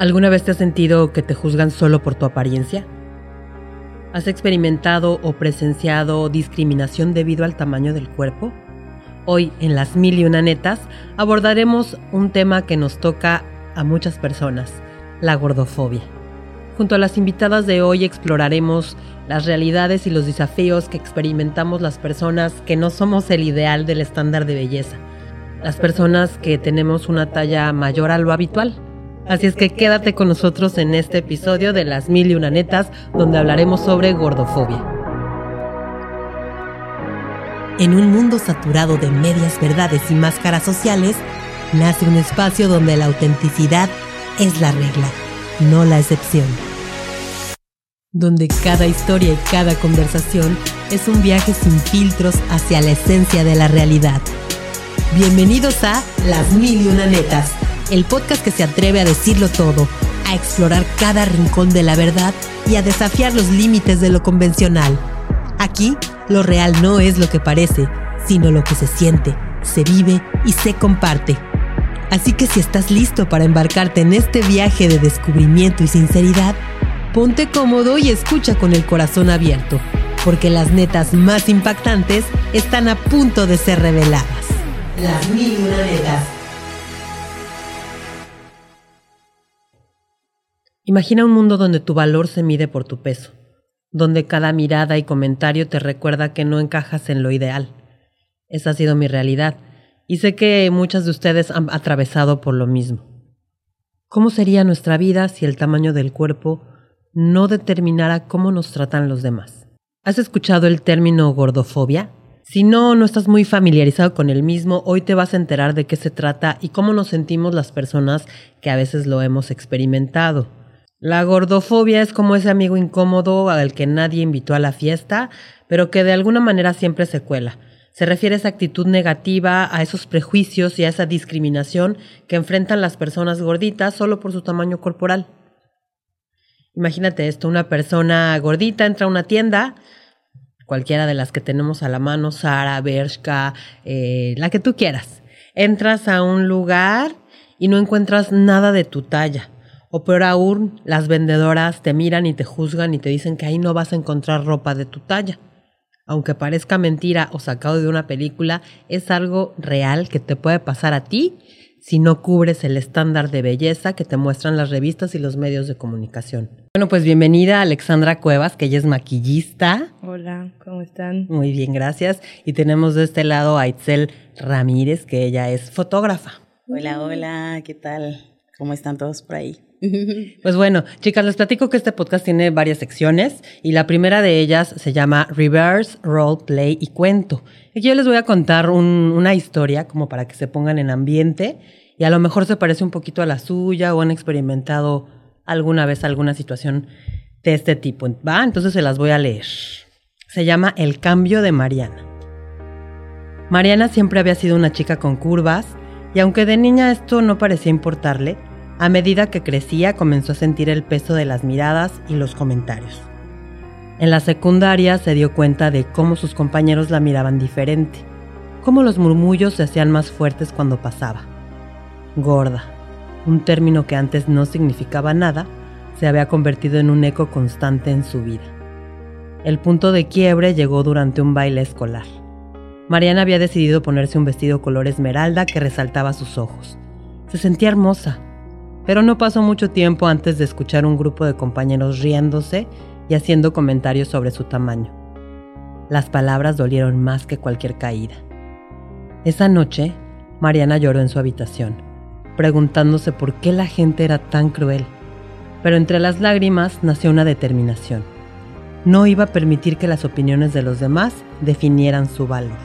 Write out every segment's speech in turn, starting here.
¿Alguna vez te has sentido que te juzgan solo por tu apariencia? ¿Has experimentado o presenciado discriminación debido al tamaño del cuerpo? Hoy en las mil y una netas abordaremos un tema que nos toca a muchas personas, la gordofobia. Junto a las invitadas de hoy exploraremos las realidades y los desafíos que experimentamos las personas que no somos el ideal del estándar de belleza, las personas que tenemos una talla mayor a lo habitual Así es que quédate con nosotros en este episodio de Las Mil y Una Netas, donde hablaremos sobre gordofobia. En un mundo saturado de medias verdades y máscaras sociales, nace un espacio donde la autenticidad es la regla, no la excepción. Donde cada historia y cada conversación es un viaje sin filtros hacia la esencia de la realidad. Bienvenidos a Las Mil y Una Netas el podcast que se atreve a decirlo todo, a explorar cada rincón de la verdad y a desafiar los límites de lo convencional. Aquí, lo real no es lo que parece, sino lo que se siente, se vive y se comparte. Así que si estás listo para embarcarte en este viaje de descubrimiento y sinceridad, ponte cómodo y escucha con el corazón abierto, porque las netas más impactantes están a punto de ser reveladas. Las mil una netas Imagina un mundo donde tu valor se mide por tu peso, donde cada mirada y comentario te recuerda que no encajas en lo ideal. Esa ha sido mi realidad, y sé que muchas de ustedes han atravesado por lo mismo. ¿Cómo sería nuestra vida si el tamaño del cuerpo no determinara cómo nos tratan los demás? ¿Has escuchado el término gordofobia? Si no, no estás muy familiarizado con el mismo, hoy te vas a enterar de qué se trata y cómo nos sentimos las personas que a veces lo hemos experimentado. La gordofobia es como ese amigo incómodo al que nadie invitó a la fiesta, pero que de alguna manera siempre se cuela. Se refiere a esa actitud negativa, a esos prejuicios y a esa discriminación que enfrentan las personas gorditas solo por su tamaño corporal. Imagínate esto, una persona gordita entra a una tienda, cualquiera de las que tenemos a la mano, Sara, Bershka, eh, la que tú quieras. Entras a un lugar y no encuentras nada de tu talla o peor aún, las vendedoras te miran y te juzgan y te dicen que ahí no vas a encontrar ropa de tu talla. Aunque parezca mentira o sacado de una película, es algo real que te puede pasar a ti si no cubres el estándar de belleza que te muestran las revistas y los medios de comunicación. Bueno, pues bienvenida Alexandra Cuevas, que ella es maquillista. Hola, ¿cómo están? Muy bien, gracias. Y tenemos de este lado a Itzel Ramírez, que ella es fotógrafa. Hola, hola, ¿qué tal? ¿Cómo están todos por ahí? Pues bueno, chicas, les platico que este podcast tiene varias secciones y la primera de ellas se llama Reverse Role Play y Cuento. Aquí yo les voy a contar una historia como para que se pongan en ambiente y a lo mejor se parece un poquito a la suya o han experimentado alguna vez alguna situación de este tipo. ¿Va? Entonces se las voy a leer. Se llama El cambio de Mariana. Mariana siempre había sido una chica con curvas y aunque de niña esto no parecía importarle, a medida que crecía comenzó a sentir el peso de las miradas y los comentarios. En la secundaria se dio cuenta de cómo sus compañeros la miraban diferente, cómo los murmullos se hacían más fuertes cuando pasaba. Gorda, un término que antes no significaba nada, se había convertido en un eco constante en su vida. El punto de quiebre llegó durante un baile escolar. Mariana había decidido ponerse un vestido color esmeralda que resaltaba sus ojos. Se sentía hermosa, pero no pasó mucho tiempo antes de escuchar un grupo de compañeros riéndose y haciendo comentarios sobre su tamaño. Las palabras dolieron más que cualquier caída. Esa noche, Mariana lloró en su habitación, preguntándose por qué la gente era tan cruel. Pero entre las lágrimas nació una determinación. No iba a permitir que las opiniones de los demás definieran su valor.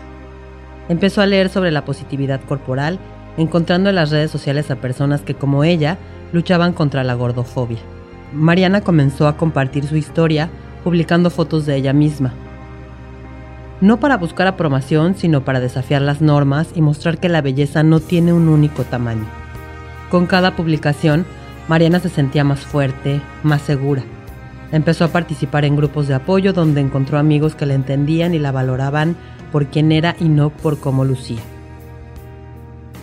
Empezó a leer sobre la positividad corporal encontrando en las redes sociales a personas que como ella luchaban contra la gordofobia. Mariana comenzó a compartir su historia publicando fotos de ella misma. No para buscar aprobación, sino para desafiar las normas y mostrar que la belleza no tiene un único tamaño. Con cada publicación, Mariana se sentía más fuerte, más segura. Empezó a participar en grupos de apoyo donde encontró amigos que la entendían y la valoraban por quién era y no por cómo lucía.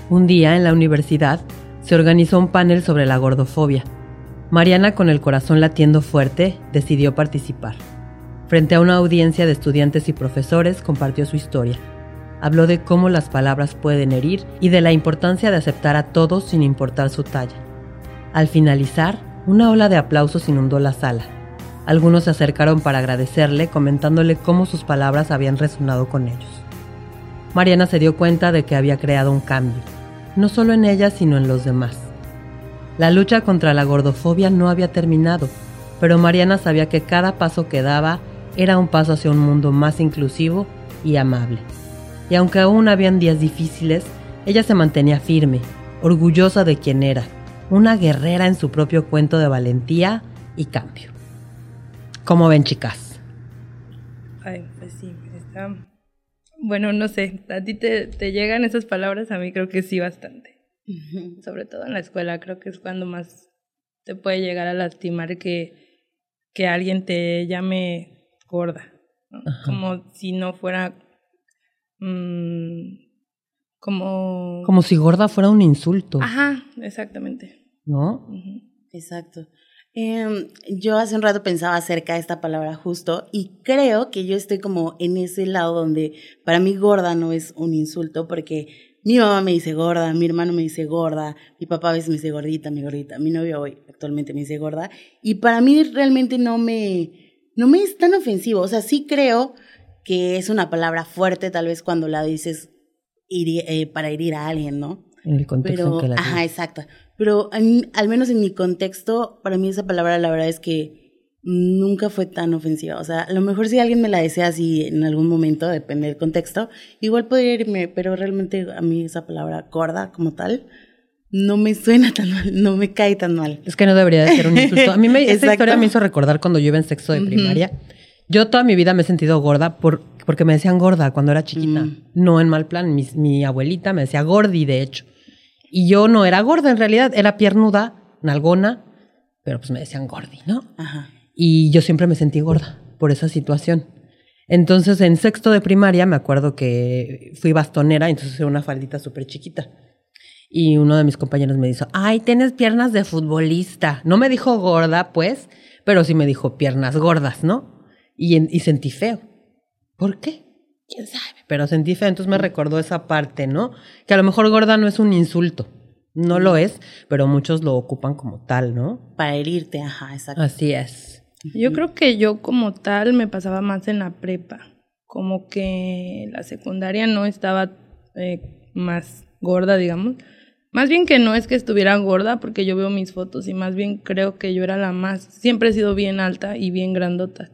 Un día en la universidad se organizó un panel sobre la gordofobia. Mariana, con el corazón latiendo fuerte, decidió participar. Frente a una audiencia de estudiantes y profesores, compartió su historia. Habló de cómo las palabras pueden herir y de la importancia de aceptar a todos sin importar su talla. Al finalizar, una ola de aplausos inundó la sala. Algunos se acercaron para agradecerle, comentándole cómo sus palabras habían resonado con ellos. Mariana se dio cuenta de que había creado un cambio, no solo en ella, sino en los demás. La lucha contra la gordofobia no había terminado, pero Mariana sabía que cada paso que daba era un paso hacia un mundo más inclusivo y amable. Y aunque aún habían días difíciles, ella se mantenía firme, orgullosa de quien era, una guerrera en su propio cuento de valentía y cambio. ¿Cómo ven, chicas? Ay, pues sí, está... Bueno, no sé, ¿a ti te, te llegan esas palabras? A mí creo que sí bastante. Sobre todo en la escuela, creo que es cuando más te puede llegar a lastimar que, que alguien te llame gorda, como si no fuera... Mmm, como... Como si gorda fuera un insulto. Ajá, exactamente. ¿No? Exacto. Eh, yo hace un rato pensaba acerca de esta palabra justo y creo que yo estoy como en ese lado donde para mí gorda no es un insulto porque mi mamá me dice gorda, mi hermano me dice gorda, mi papá a veces me dice gordita, mi gordita, mi novio hoy actualmente me dice gorda y para mí realmente no me, no me es tan ofensivo, o sea, sí creo que es una palabra fuerte tal vez cuando la dices eh, para herir a alguien, ¿no? En el contexto Pero, en que la ajá, exacto. Pero en- al menos en mi contexto, para mí esa palabra la verdad es que nunca fue tan ofensiva. O sea, a lo mejor si alguien me la desea así en algún momento, depende del contexto, igual podría irme, pero realmente a mí esa palabra gorda como tal no me suena tan mal, no me cae tan mal. Es que no debería de ser un insulto. A mí me, esta historia me hizo recordar cuando yo iba en sexto de primaria. Yo toda mi vida me he sentido gorda por, porque me decían gorda cuando era chiquita. Mm. No en mal plan. Mi, mi abuelita me decía gordi, de hecho. Y yo no era gorda en realidad. Era piernuda, nalgona, pero pues me decían gordi, ¿no? Ajá. Y yo siempre me sentí gorda por esa situación. Entonces, en sexto de primaria, me acuerdo que fui bastonera, entonces era una faldita súper chiquita. Y uno de mis compañeros me dijo, ay, tienes piernas de futbolista. No me dijo gorda, pues, pero sí me dijo piernas gordas, ¿no? Y, en- y sentí feo. ¿Por qué? ¿Quién sabe? Pero sentí feo, entonces me recordó esa parte, ¿no? Que a lo mejor gorda no es un insulto. No lo es, pero muchos lo ocupan como tal, ¿no? Para herirte, ajá, exacto. Así es. Yo creo que yo como tal me pasaba más en la prepa, como que la secundaria no estaba eh, más gorda, digamos. Más bien que no es que estuviera gorda, porque yo veo mis fotos y más bien creo que yo era la más, siempre he sido bien alta y bien grandota.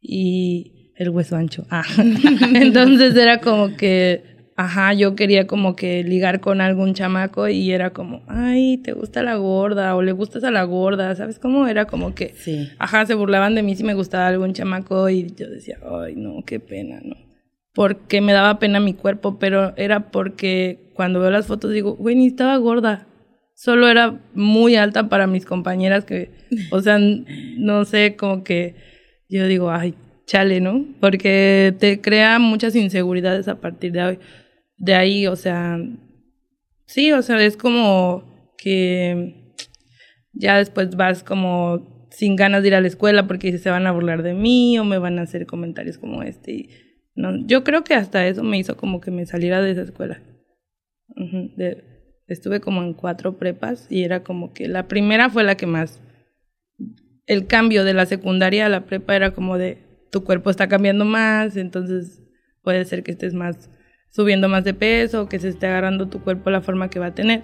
Y el hueso ancho. Ah. Entonces era como que, ajá, yo quería como que ligar con algún chamaco y era como, ay, te gusta la gorda o le gustas a la gorda, ¿sabes cómo? Era como que, Sí. Ajá, se burlaban de mí si me gustaba algún chamaco y yo decía, ay, no, qué pena, ¿no? Porque me daba pena mi cuerpo, pero era porque cuando veo las fotos digo, güey, ni estaba gorda. Solo era muy alta para mis compañeras que, o sea, no sé, como que yo digo, ay, chale, ¿no? Porque te crea muchas inseguridades a partir de. De ahí, o sea, sí, o sea, es como que ya después vas como sin ganas de ir a la escuela porque se van a burlar de mí o me van a hacer comentarios como este. No, yo creo que hasta eso me hizo como que me saliera de esa escuela. Estuve como en cuatro prepas y era como que la primera fue la que más... El cambio de la secundaria a la prepa era como de tu cuerpo está cambiando más, entonces puede ser que estés más subiendo más de peso, que se esté agarrando tu cuerpo la forma que va a tener.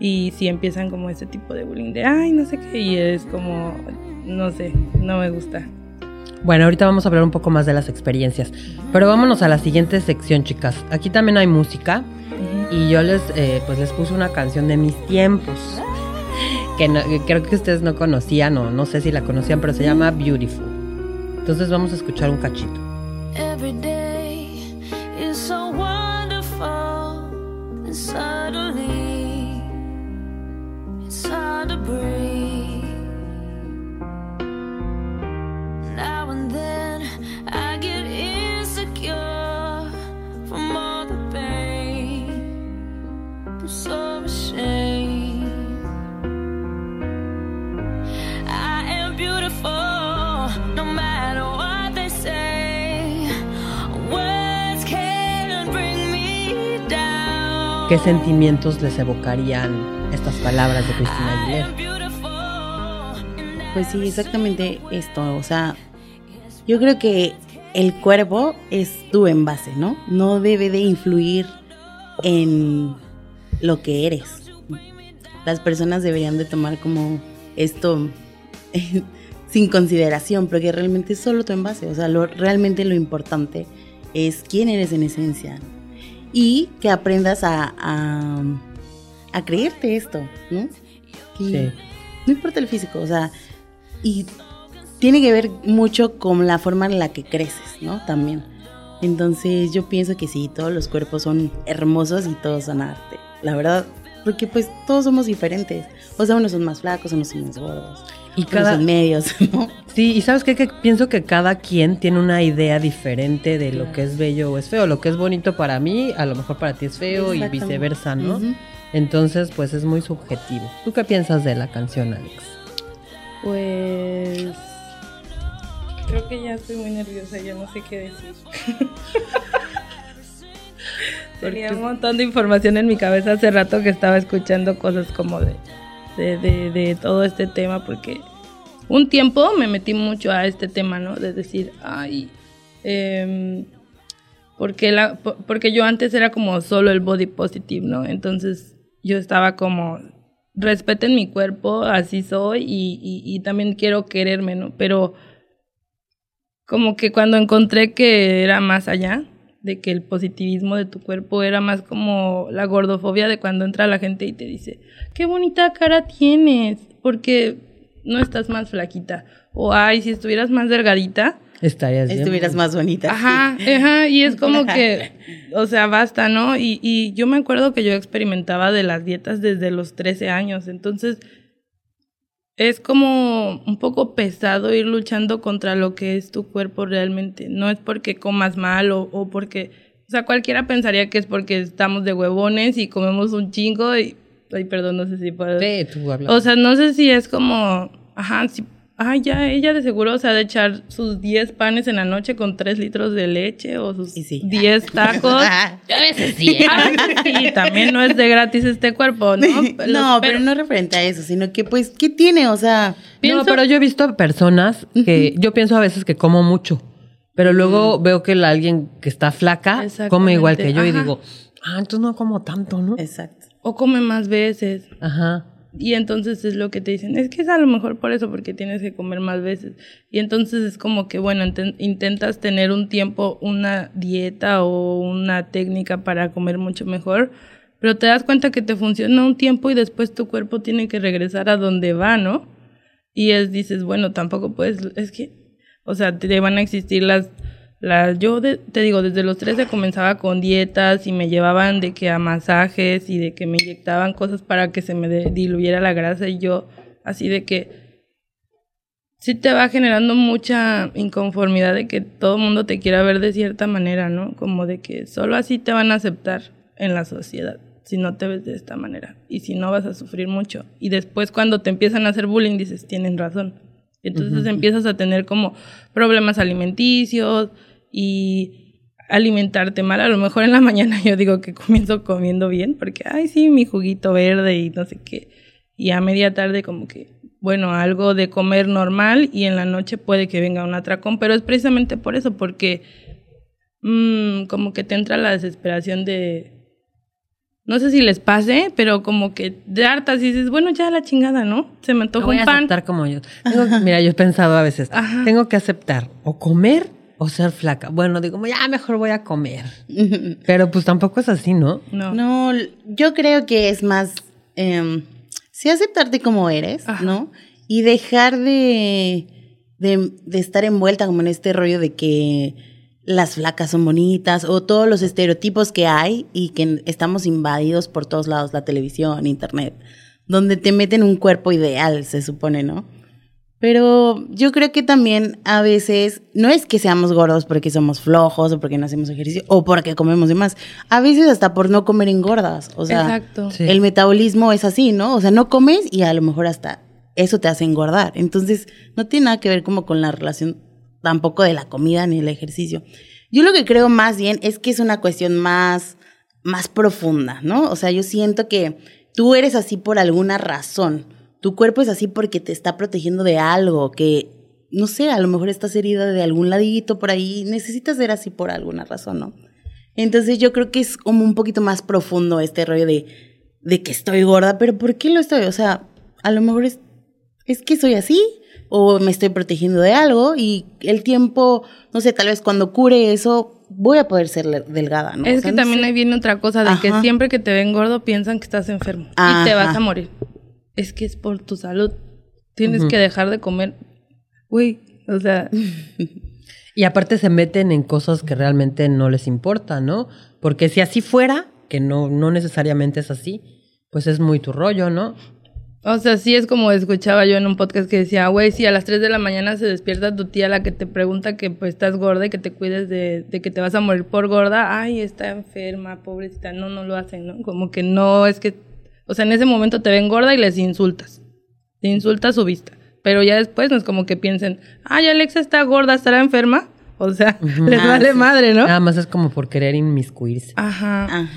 Y si empiezan como ese tipo de bullying de, ay, no sé qué, y es como, no sé, no me gusta. Bueno, ahorita vamos a hablar un poco más de las experiencias. Pero vámonos a la siguiente sección, chicas. Aquí también hay música. Y yo les, eh, pues les puse una canción de mis tiempos. Que, no- que creo que ustedes no conocían o no sé si la conocían, pero se llama Beautiful. Entonces vamos a escuchar un cachito. Every day is so wonderful, and suddenly it's hard to breathe. ¿Qué sentimientos les evocarían estas palabras de Cristina Aguilera? Pues sí, exactamente esto. O sea, yo creo que el cuerpo es tu envase, ¿no? No debe de influir en lo que eres. Las personas deberían de tomar como esto sin consideración, porque realmente es solo tu envase. O sea, lo, realmente lo importante es quién eres en esencia. Y que aprendas a, a, a creerte esto, ¿no? Sí. No importa el físico, o sea, y tiene que ver mucho con la forma en la que creces, ¿no? También. Entonces yo pienso que sí, todos los cuerpos son hermosos y todos son arte. La verdad, porque pues todos somos diferentes. O sea, unos son más flacos, unos son más gordos. Y unos cada, son medios, ¿no? Sí, y sabes qué? que pienso que cada quien tiene una idea diferente de lo que es bello o es feo. Lo que es bonito para mí, a lo mejor para ti es feo y viceversa, ¿no? Entonces, pues es muy subjetivo. ¿Tú qué piensas de la canción, Alex? Pues creo que ya estoy muy nerviosa, ya no sé qué decir. Tenía un montón de información en mi cabeza hace rato que estaba escuchando cosas como de, de, de- de todo este tema, porque un tiempo me metí mucho a este tema, ¿no? De decir, ay, em, porque, la, po- porque yo antes era como solo el body positive, ¿no? Entonces yo estaba como, respeten mi cuerpo, así soy y, y, y también quiero quererme, ¿no? Pero como que cuando encontré que era más allá, de que el positivismo de tu cuerpo era más como la gordofobia de cuando entra la gente y te dice, qué bonita cara tienes, porque no estás más flaquita. O, ay, si estuvieras más delgadita, Estarías bien. Estuvieras más bonita. Ajá, sí. ajá, y es como que, o sea, basta, ¿no? Y, y yo me acuerdo que yo experimentaba de las dietas desde los 13 años, entonces es como un poco pesado ir luchando contra lo que es tu cuerpo realmente. No es porque comas mal o, o porque, o sea, cualquiera pensaría que es porque estamos de huevones y comemos un chingo y, ay, perdón, no sé si puedo. Sí, tú hablas. O sea, no sé si es como, ajá, si, ah, ya, ella de seguro se ha de echar sus 10 panes en la noche con 3 litros de leche o sus Y sí. 10 tacos. Ah, A veces sí. A veces sí, también no es de gratis este cuerpo, ¿no? no, pero no referente a eso, sino que pues, ¿qué tiene? O sea, pienso- No, pero yo he visto personas que yo pienso a veces que como mucho, pero luego veo que la, alguien que está flaca come igual que yo y digo, ah, entonces no como tanto, ¿no? exacto. O come más veces. Ajá. Y entonces es lo que te dicen, es que es a lo mejor por eso, porque tienes que comer más veces. Y entonces es como que, bueno, inten- intentas tener un tiempo, una dieta o una técnica para comer mucho mejor, pero te das cuenta que te funciona un tiempo y después tu cuerpo tiene que regresar a donde va, ¿no? Y es, dices, bueno, tampoco puedes, es que, o sea, te van a existir las, las yo de- te digo, desde los 13 comenzaba con dietas y me llevaban de que a masajes y de que me inyectaban cosas para que se me de- diluyera la grasa y yo así de que sí te va generando mucha inconformidad de que todo el mundo te quiera ver de cierta manera, ¿no? Como de que solo así te van a aceptar en la sociedad si no te ves de esta manera y si no vas a sufrir mucho. Y después cuando te empiezan a hacer bullying dices, tienen razón. Entonces empiezas a tener como problemas alimenticios y alimentarte mal. A lo mejor en la mañana yo digo que comienzo comiendo bien porque, ay, sí, mi juguito verde y no sé qué. Y a media tarde como que, bueno, algo de comer normal y en la noche puede que venga un atracón, pero es precisamente por eso, porque mm, como que te entra la desesperación de... No sé si les pase, pero como que de hartas y dices, bueno, ya la chingada, ¿no? Se me antoja voy a un pan. aceptar como yo. Tengo- mira, yo he pensado a veces, Ajá. tengo que aceptar o comer o ser flaca. Bueno, digo, ya mejor voy a comer. Pero pues tampoco es así, ¿no? No. No, yo creo que es más, eh, sí aceptarte como eres, Ajá. ¿no? Y dejar de, de, de estar envuelta como en este rollo de que las flacas son bonitas o todos los estereotipos que hay y que estamos invadidos por todos lados, la televisión, internet, donde te meten un cuerpo ideal, se supone, ¿no? Pero yo creo que también a veces no es que seamos gordos porque somos flojos o porque no hacemos ejercicio o porque comemos de más. A veces hasta por no comer engordas. O sea, Exacto. Sí. el metabolismo es así, ¿no? O sea, no comes y a lo mejor hasta eso te hace engordar. Entonces, no tiene nada que ver como con la relación tampoco de la comida ni el ejercicio. Yo lo que creo más bien es que es una cuestión más más profunda, ¿no? O sea, yo siento que tú eres así por alguna razón. Tu cuerpo es así porque te está protegiendo de algo que, no sé, a lo mejor estás herida de algún ladito por ahí. Necesitas ser así por alguna razón, ¿no? Entonces yo creo que es como un poquito más profundo este rollo de, de que estoy gorda, pero ¿por qué lo estoy? O sea, a lo mejor es, es que soy así o me estoy protegiendo de algo y el tiempo, no sé, tal vez cuando cure eso voy a poder ser delgada, ¿no? O Es sea, que no también sé. ahí viene otra cosa, de que siempre que te ven gordo piensan que estás enfermo y te vas a morir. Es que es por tu salud. Tienes que dejar de comer. Uy, o sea, Y aparte se meten en cosas que realmente no les importa, ¿no? Porque si así fuera, que no, no necesariamente es así, pues es muy tu rollo, ¿no? o sea, sí es como escuchaba yo en un podcast que decía, güey, si a las 3 de la mañana se despierta tu tía la que te pregunta que pues estás gorda y que te cuides de, de que te vas a morir por gorda, ay, está enferma, pobrecita, no, no lo hacen, ¿no? Como que no es que, o sea, en ese momento te ven gorda y les insultas, te insultas su vista, pero ya después no es como que piensen, ay, Alexa está gorda, estará enferma, o sea, les Ah, vale sí. madre, ¿no? Nada más es como por querer inmiscuirse. Ajá. Ajá.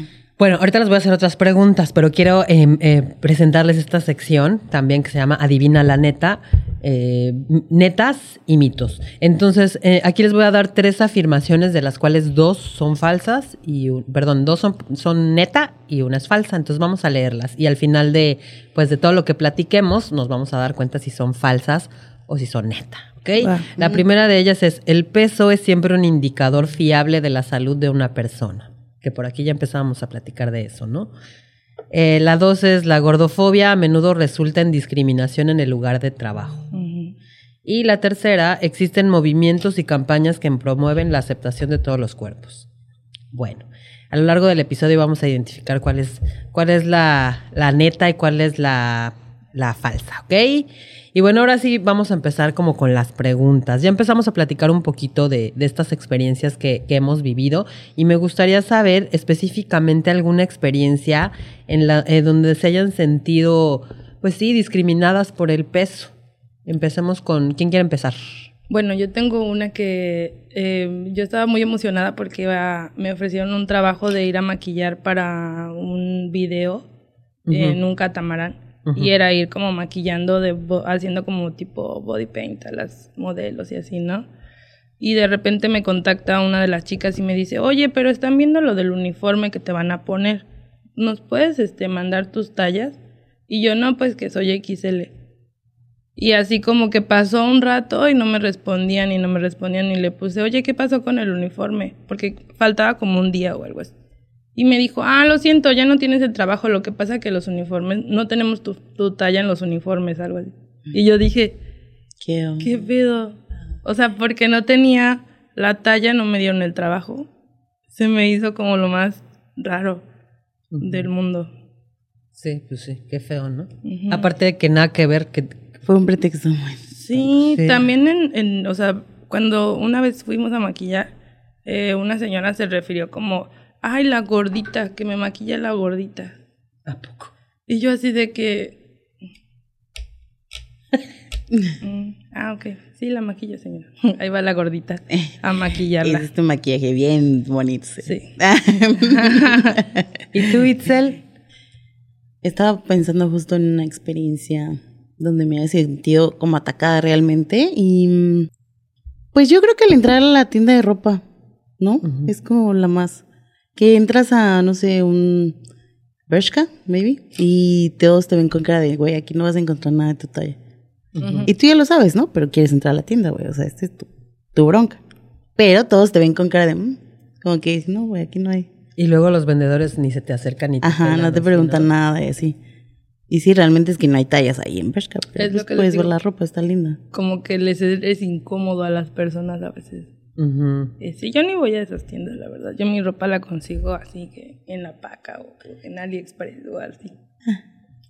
Bueno, ahorita les voy a hacer otras preguntas, pero quiero eh, eh, presentarles esta sección también que se llama Adivina la neta, eh, netas y mitos. Entonces, eh, aquí les voy a dar tres afirmaciones de las cuales dos son falsas y, un- perdón, dos son, son neta y una es falsa. Entonces vamos a leerlas y al final de, pues, de todo lo que platiquemos nos vamos a dar cuenta si son falsas o si son neta. ¿ok? La primera de ellas es, el peso es siempre un indicador fiable de la salud de una persona. Que por aquí ya empezábamos a platicar de eso, ¿no? Eh, la dos es, la gordofobia a menudo resulta en discriminación en el lugar de trabajo. Y la tercera, existen movimientos y campañas que promueven la aceptación de todos los cuerpos. Bueno, a lo largo del episodio vamos a identificar cuál es, cuál es la, la neta y cuál es la, la falsa, ¿ok? Y bueno, ahora sí vamos a empezar como con las preguntas. Ya empezamos a platicar un poquito de, de estas experiencias que, que hemos vivido y me gustaría saber específicamente alguna experiencia en la eh, donde se hayan sentido, pues sí, discriminadas por el peso. Empecemos con, ¿quién quiere empezar? Bueno, yo tengo una que eh, yo estaba muy emocionada porque iba- me ofrecieron un trabajo de ir a maquillar para un video en un catamarán. Y era ir como maquillando, de, haciendo como tipo body paint a las modelos y así, ¿no? Y de repente me contacta una de las chicas y me dice, oye, pero están viendo lo del uniforme que te van a poner. ¿Nos puedes este, mandar tus tallas? Y yo, no, pues que soy XL. Y así como que pasó un rato y no me respondían y no me respondían y le puse, oye, ¿qué pasó con el uniforme? Porque faltaba como un día o algo así. Y me dijo, ah, lo siento, ya no tienes el trabajo, lo que pasa que los uniformes, no tenemos tu, tu talla en los uniformes, algo así. Y yo dije, Qué onda. ¿qué pedo? O sea, porque no tenía la talla, no me dieron el trabajo. Se me hizo como lo más raro del mundo. Sí, pues sí, qué feo, ¿no? Aparte de que nada que ver, que Fue un pretexto muy... Sí, Sí. también en, en, o sea, cuando una vez fuimos a maquillar, eh, una señora se refirió como, ay, la gordita, que me maquilla la gordita. ¿A poco? Y yo así de que... Mm, ah, ok. Sí, la maquilla, señora. Ahí va la gordita a maquillarla. Es este maquillaje bien bonito. Sí. ¿Y tú, Itzel? Estaba pensando justo en una experiencia donde me había sentido como atacada realmente y mm, pues yo creo que al entrar a la tienda de ropa, ¿no? Es como la más que entras a no sé un Bershka, maybe, y todos te ven con cara de, güey, aquí no vas a encontrar nada de tu talla. Y tú ya lo sabes, ¿no? Pero quieres entrar a la tienda, güey, o sea, este es tu, tu bronca. Pero todos te ven con cara de, "Mm", como que dices, no, güey, aquí no hay. Y luego los vendedores ni se te acercan ni te Ajá, pelan, no te preguntan nada y así. Y sí, realmente es que no hay tallas ahí en Bershka. Pero Es lo pues que les puedes ver la ropa, está linda. Como que les es, es incómodo a las personas a veces. Ujú. Eh, sí, yo ni voy a esas tiendas, la verdad. Yo mi ropa la consigo así que en la paca o en AliExpress o así.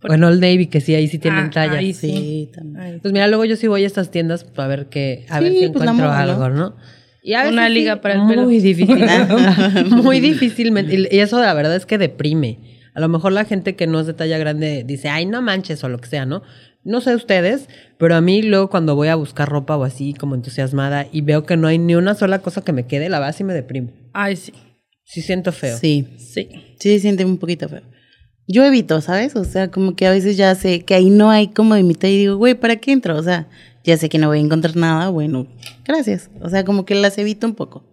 Bueno, el Navy, que sí, ahí sí tienen Ah, tallas. ahí Sí, Sí. también. Ay, Pues mira, luego yo sí voy a estas tiendas para ver que, a ver Sí, si pues encuentro algo, ¿no? Y a Una liga para el muy pelo. difícil. muy difícilmente. Y eso la verdad es que deprime. A lo mejor la gente que no es de talla grande dice, ay, no manches o lo que sea, ¿no? No sé ustedes, pero a mí luego cuando voy a buscar ropa o así como entusiasmada y veo que no hay ni una sola cosa que me quede, la verdad sí me deprime. Ay, sí. Sí siento feo. Sí, Sí. sí se siente un poquito feo. Yo evito, ¿sabes? O sea, como que a veces ya sé que ahí no hay como de mitad y digo, güey, ¿para qué entro? O sea, ya sé que no voy a encontrar nada, bueno, gracias. O sea, como que las evito un poco.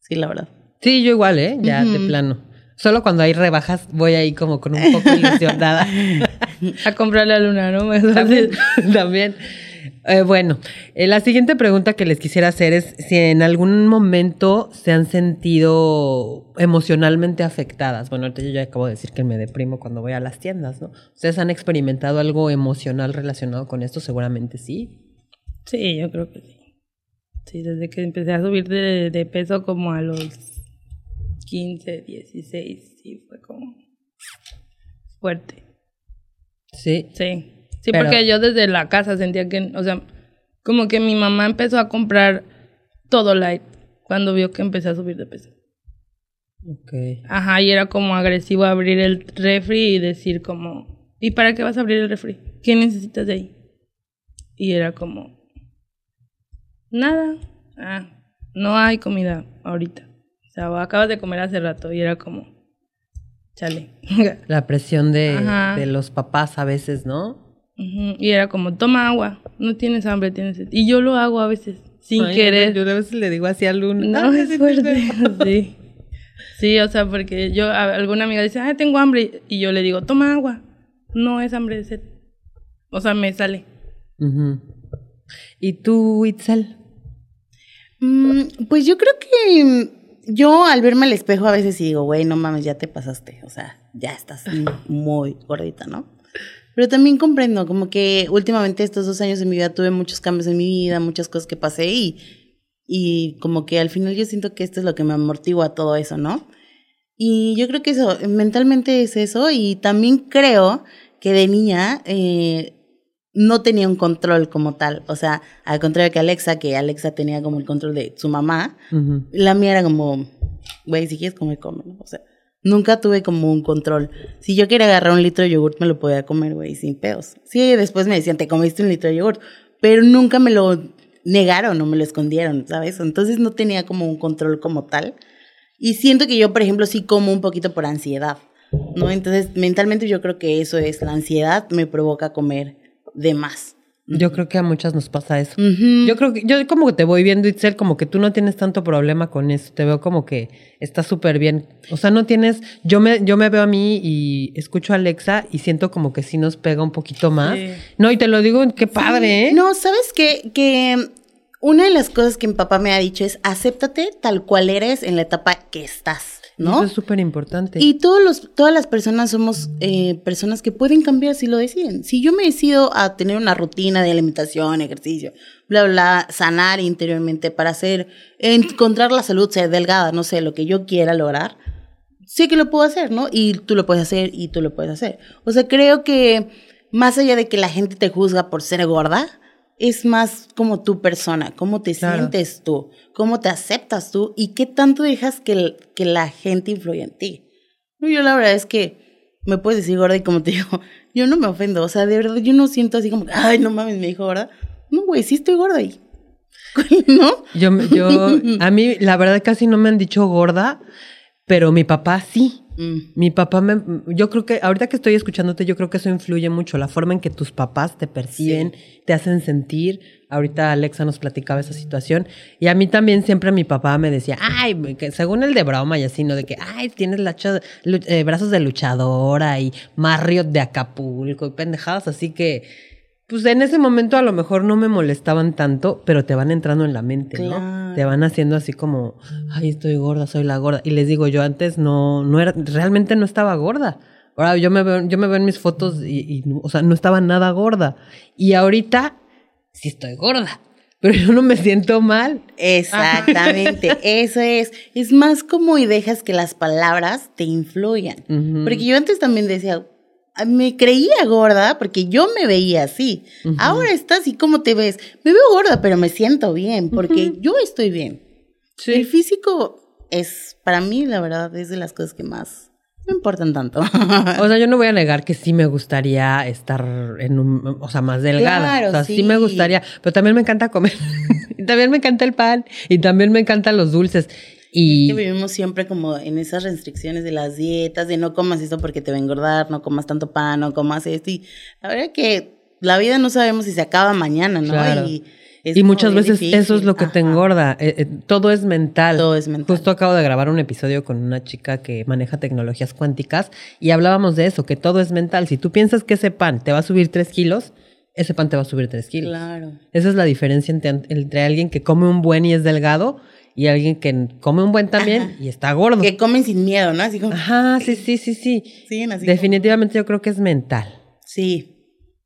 Sí, la verdad. Sí, yo igual, ¿eh? Ya de plano. Solo cuando hay rebajas voy ahí como con un poco ilusionada. A comprarle a Luna, ¿no? También. También. Eh, bueno, eh, la siguiente pregunta que les quisiera hacer es si en algún momento se han sentido emocionalmente afectadas. Bueno, ahorita yo ya acabo de decir que me deprimo cuando voy a las tiendas, ¿no? ¿Ustedes han experimentado algo emocional relacionado con esto? Seguramente sí. Sí, yo creo que sí. Sí, desde que empecé a subir de, de peso como a los 15, 16, sí, fue como fuerte. Sí. Sí. Sí, Pero- porque yo desde la casa sentía que, o sea, como que mi mamá empezó a comprar todo light cuando vio que empecé a subir de peso. Ok. Ajá, y era como agresivo abrir el refri y decir como, ¿y para qué vas a abrir el refri? ¿Qué necesitas de ahí? Y era como, nada, ah, no hay comida ahorita. O sea, acabas de comer hace rato y era como, chale. La presión de, los papás a veces, ¿no? Y era como, toma agua, no tienes hambre, tienes sed. Y yo lo hago a veces, sin Ay, querer. Yo a veces le digo así a Luna. No, "Ay, es fuerte. sí, sí". O sea, porque yo, a- alguna amiga dice, ay, tengo hambre. Y yo le digo, toma agua. No es hambre de sed. O sea, me sale. ¿Y tú, Itzel? Mm, pues yo creo que mm, yo al verme al espejo a veces sí digo, güey, no mames, ya te pasaste. O sea, ya estás muy gordita, ¿no? Pero también comprendo, como que últimamente estos dos años de mi vida tuve muchos cambios en mi vida, muchas cosas que pasé y, y como que al final yo siento que esto es lo que me amortigua todo eso, ¿no? Y yo creo que eso, mentalmente es eso y también creo que de niña eh, no tenía un control como tal. O sea, al contrario que Alexa, que Alexa tenía como el control de su mamá, la mía era como, güey, si quieres comer, come. O sea, nunca tuve como un control. Si yo quería agarrar un litro de yogurt, me lo podía comer, güey, sin pedos. Sí, después me decían, te comiste un litro de yogurt, pero nunca me lo negaron o me lo escondieron, ¿sabes? Entonces no tenía como un control como tal. Y siento que yo, por ejemplo, sí como un poquito por ansiedad, ¿no? Entonces, mentalmente yo creo que eso es, la ansiedad me provoca comer de más. Yo creo que a muchas nos pasa eso. Yo creo que, yo como que te voy viendo, Itzel, como que tú no tienes tanto problema con eso. Te veo como que estás súper bien. O sea, no tienes, yo me, yo me veo a mí y escucho a Alexa y siento como que sí nos pega un poquito más. Sí. No, y te lo digo, qué padre, ¿eh? No, ¿sabes qué? Que una de las cosas que mi papá me ha dicho es acéptate tal cual eres en la etapa que estás, ¿no? Eso es súper importante. Y todos los, todas las personas somos eh, personas que pueden cambiar si lo deciden. Si yo me decido a tener una rutina de alimentación, ejercicio, bla, bla, bla, sanar interiormente para hacer, encontrar la salud, ser delgada, no sé, lo que yo quiera lograr, sé que lo puedo hacer, ¿no? Y tú lo puedes hacer y tú lo puedes hacer. O sea, creo que más allá de que la gente te juzga por ser gorda, es más como tu persona, cómo te Claro. sientes tú, cómo te aceptas tú y qué tanto dejas que, el- que la gente influya en ti. Yo la verdad es que me puedes decir gorda y como te digo, yo no me ofendo, o sea, de verdad yo no siento así como, ay, no mames, me dijo gorda. No, güey, sí estoy gorda ahí. ¿No? Yo, yo, a mí, la verdad, casi no me han dicho gorda, pero mi papá sí. Mm. Mi papá me, yo creo que, ahorita que estoy escuchándote, yo creo que eso influye mucho, la forma en que tus papás te perciben, te hacen sentir. Ahorita Alexa nos platicaba esa situación. Y a mí también siempre mi papá me decía, ay, que según el de broma y así, ¿no? De que, ay, tienes lacha- eh, brazos de luchadora y Marriott de Acapulco y pendejadas. Así que, pues en ese momento a lo mejor no me molestaban tanto, pero te van entrando en la mente, ¿no? Te van haciendo así como, ay, estoy gorda, soy la gorda. Y les digo, yo antes no, no era, realmente no estaba gorda. Ahora yo me veo, yo me veo en mis fotos y, y, o sea, no estaba nada gorda. Y ahorita sí estoy gorda, pero yo no me siento mal. Exactamente, eso es. Es más como y dejas que las palabras te influyan. Porque yo antes también decía, "Ah, me creía gorda porque yo me veía así. Ahora estás y cómo te ves. Me veo gorda, pero me siento bien porque yo estoy bien. El físico es, para mí, la verdad, es de las cosas que más me importan tanto. O sea, yo no voy a negar que sí me gustaría estar en un, o sea, más delgada. Claro, o sea, sí. sí. me gustaría, pero también me encanta comer. y también me encanta el pan y también me encantan los dulces. Y Que vivimos siempre como en esas restricciones de las dietas, de no comas esto porque te va a engordar, no comas tanto pan, no comas esto. Y la verdad que la vida no sabemos si se acaba mañana, ¿no? Claro. Y, es muchas veces difícil. eso es lo que te engorda. Eh, eh, todo es mental. Todo es mental. Justo acabo de grabar un episodio con una chica que maneja tecnologías cuánticas y hablábamos de eso, que todo es mental. Si tú piensas que ese pan te va a subir tres kilos, ese pan te va a subir tres kilos. Claro. Esa es la diferencia entre, entre alguien que come un buen y es delgado y alguien que come un buen también Ajá. y está gordo. Que comen sin miedo, ¿no? Así como. Ajá, sí, sí, sí, sí. Siguen así. como- Definitivamente yo creo que es mental. Sí.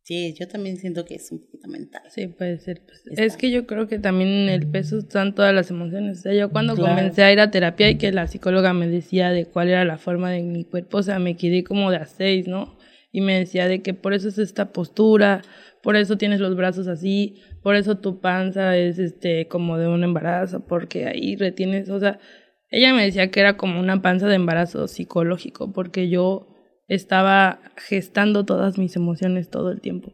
Sí, yo también siento que es un poquito mental. Sí, puede ser. pues. Es que yo creo que también en el peso están todas las emociones. O sea, yo cuando Claro. comencé a ir a terapia y que la psicóloga me decía de cuál era la forma de mi cuerpo, o sea, me quedé como de a seis, ¿no? Y me decía de que por eso es esta postura, por eso tienes los brazos así, por eso tu panza es este como de un embarazo, porque ahí retienes, o sea, ella me decía que era como una panza de embarazo psicológico, porque yo estaba gestando todas mis emociones todo el tiempo.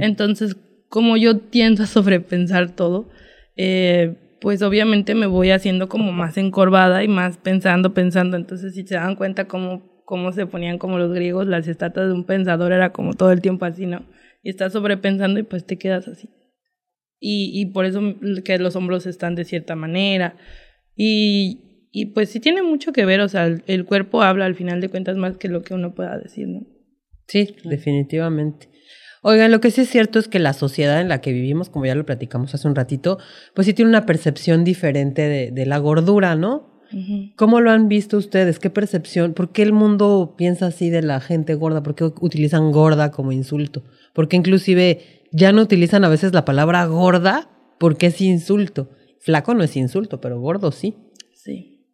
Entonces, como yo tiendo a sobrepensar todo, eh, pues obviamente me voy haciendo como más encorvada y más pensando, pensando. Entonces, si se dan cuenta cómo, cómo se ponían como los griegos, las estatuas de un pensador era como todo el tiempo así, ¿no? Y estás sobrepensando y pues te quedas así. Y, y por eso que los hombros están de cierta manera. Y, y pues sí tiene mucho que ver, o sea, el, el cuerpo habla al final de cuentas más que lo que uno pueda decir, ¿no? Sí, definitivamente. Oigan, lo que sí es cierto es que la sociedad en la que vivimos, como ya lo platicamos hace un ratito, pues sí tiene una percepción diferente de, de la gordura, ¿no? ¿Cómo lo han visto ustedes? ¿Qué percepción? ¿Por qué el mundo piensa así de la gente gorda? ¿Por qué utilizan gorda como insulto? ¿Por qué inclusive ya no utilizan a veces la palabra gorda porque es insulto? Flaco no es insulto, pero gordo sí. Sí.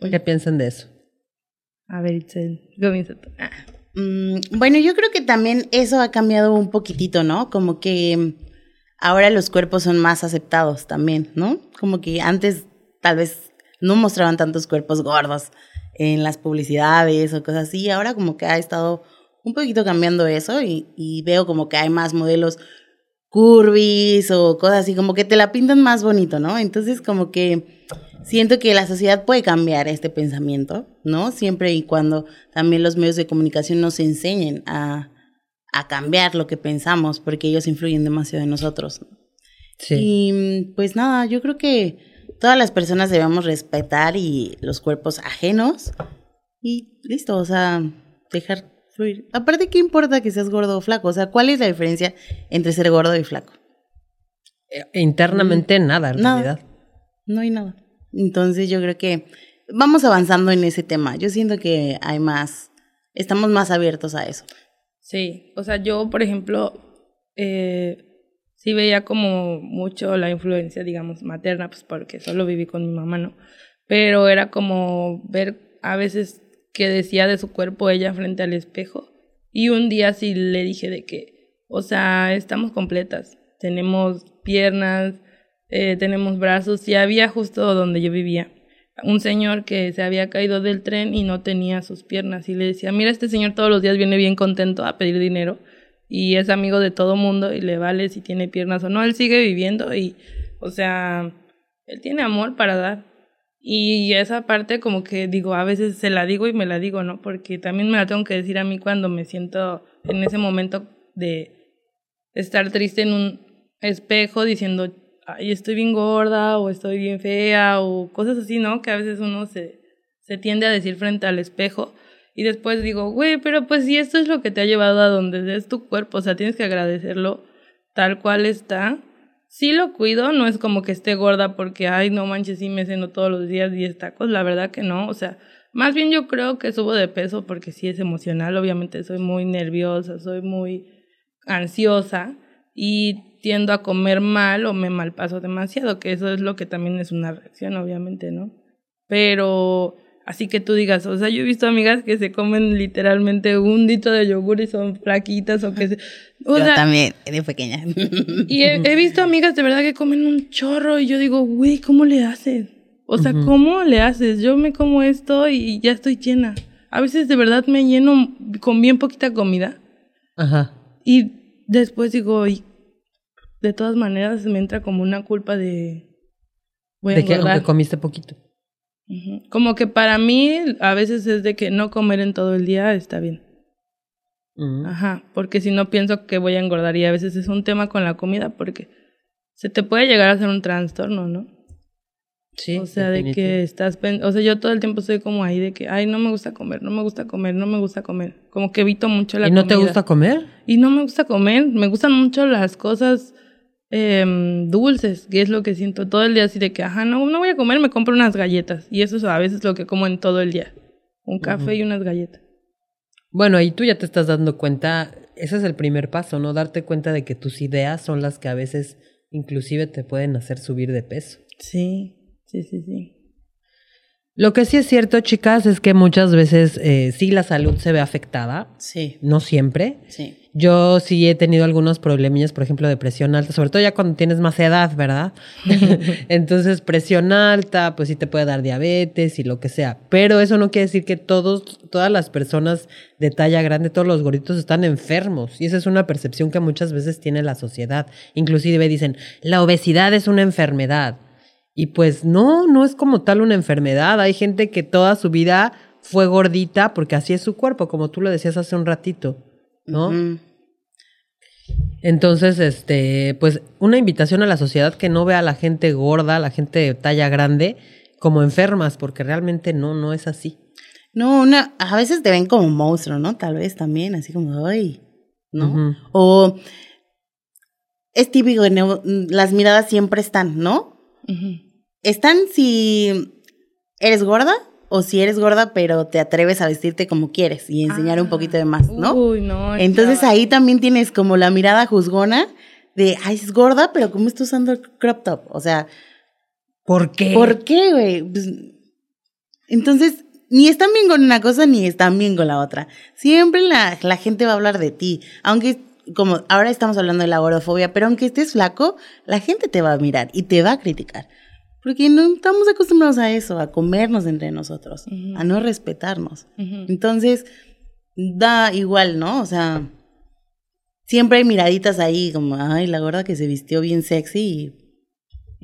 ¿Qué piensan de eso? A ver, Itzel, comienza tú. Ah. Mm, bueno, yo creo que también eso ha cambiado un poquitito, ¿no? Como que mm, ahora los cuerpos son más aceptados también, ¿no? Como que antes tal vez no mostraban tantos cuerpos gordos en las publicidades o cosas así. Ahora como que ha estado un poquito cambiando eso y, y veo como que hay más modelos curvis o cosas así, como que te la pintan más bonito, ¿no? Entonces como que siento que la sociedad puede cambiar este pensamiento, ¿no? Siempre y cuando también los medios de comunicación nos enseñen a, a cambiar lo que pensamos, porque ellos influyen demasiado en nosotros. Sí. Y pues nada, yo creo que todas las personas debemos respetar y los cuerpos ajenos y listo, o sea, dejar fluir. Aparte, ¿qué importa que seas gordo o flaco? O sea, ¿cuál es la diferencia entre ser gordo y flaco? Eh, Internamente nada, en Nada. realidad. No hay nada. Entonces yo creo que vamos avanzando en ese tema. Yo siento que hay más, estamos más abiertos a eso. Sí, o sea, yo, por ejemplo, eh, sí veía como mucho la influencia, digamos, materna, pues porque solo viví con mi mamá, ¿no? Pero era como ver a veces que decía de su cuerpo ella frente al espejo. Y un día sí le dije de que, o sea, estamos completas. Tenemos piernas, eh, tenemos brazos. Y había justo donde yo vivía un señor que se había caído del tren y no tenía sus piernas. Y le decía, mira, este señor todos los días viene bien contento a pedir dinero. Y es amigo de todo mundo y le vale si tiene piernas o no. Él sigue viviendo y, o sea, él tiene amor para dar. Y esa parte como que digo, a veces se la digo y me la digo, ¿no? Porque también me la tengo que decir a mí cuando me siento en ese momento de estar triste en un espejo diciendo, ay, estoy bien gorda o estoy bien fea o cosas así, ¿no? Que a veces uno se, se tiende a decir frente al espejo. Y después digo, güey, pero pues si esto es lo que te ha llevado a donde es tu cuerpo, o sea, tienes que agradecerlo tal cual está. Sí lo cuido, no es como que esté gorda porque, ay, no manches, sí me ceno todos los días 10 tacos, la verdad que no, o sea, más bien yo creo que subo de peso porque sí es emocional, obviamente soy muy nerviosa, soy muy ansiosa y tiendo a comer mal o me malpaso demasiado, que eso es lo que también es una reacción, obviamente, ¿no? Pero así que tú digas, o sea, yo he visto amigas que se comen literalmente un litro de yogur y son flaquitas o que se... O yo sea, también, eres pequeña. y he, he visto amigas de verdad que comen un chorro y yo digo, güey, ¿cómo le haces? O sea, ¿cómo le haces? Yo me como esto y ya estoy llena. A veces de verdad me lleno con bien poquita comida Ajá. y después digo, y de todas maneras me entra como una culpa de... Voy a De que aunque comiste poquito. Como que para mí a veces es de que no comer en todo el día está bien. Ajá, porque si no pienso que voy a engordar y a veces es un tema con la comida porque se te puede llegar a hacer un trastorno, ¿no? Sí, o sea, de que estás, o sea, yo todo el tiempo estoy como ahí de que, ay, no me gusta comer, no me gusta comer, no me gusta comer. Como que evito mucho la ¿Y no te comida. gusta comer? Y no me gusta comer, me gustan mucho las cosas em, dulces, que es lo que siento todo el día así de que, ajá, no, no voy a comer, me compro unas galletas. Y eso es a veces lo que como en todo el día. Un café y unas galletas. Bueno, ahí tú ya te estás dando cuenta, ese es el primer paso, ¿no? Darte cuenta de que tus ideas son las que a veces inclusive te pueden hacer subir de peso. Sí, sí, sí, sí. Lo que sí es cierto, chicas, es que muchas veces eh, sí la salud se ve afectada, Sí, no siempre. sí. Yo sí he tenido algunos problemillas, por ejemplo, de presión alta, sobre todo ya cuando tienes más edad, ¿verdad? Entonces, presión alta, pues sí te puede dar diabetes y lo que sea. Pero eso no quiere decir que todos, todas las personas de talla grande, todos los gorditos están enfermos. Y esa es una percepción que muchas veces tiene la sociedad. Inclusive dicen, la obesidad es una enfermedad. Y pues no, no es como tal una enfermedad. Hay gente que toda su vida fue gordita porque así es su cuerpo, como tú lo decías hace un ratito, ¿no? Entonces, este, pues una invitación a la sociedad que no vea a la gente gorda, a la gente de talla grande, como enfermas, porque realmente no, no es así. No, una, a veces te ven como un monstruo, ¿no? Tal vez también, así como, ay, ¿no? O es típico, ¿no? las miradas siempre están, ¿no? Están si eres gorda o si eres gorda pero te atreves a vestirte como quieres y enseñar un poquito de más, ¿no? Uy, no. Entonces ahí también tienes como la mirada juzgona de, ay, es gorda, pero ¿cómo está usando el crop top? O sea, ¿Por qué? ¿por qué, güey? Pues, entonces, ni están bien con una cosa ni están bien con la otra. Siempre la, la gente va a hablar de ti. Aunque, como ahora estamos hablando de la gordofobia, pero aunque estés flaco, la gente te va a mirar y te va a criticar. Porque no estamos acostumbrados a eso, a comernos entre nosotros, a no respetarnos. Entonces, da igual, ¿no? O sea, siempre hay miraditas ahí como, ay, la gorda que se vistió bien sexy y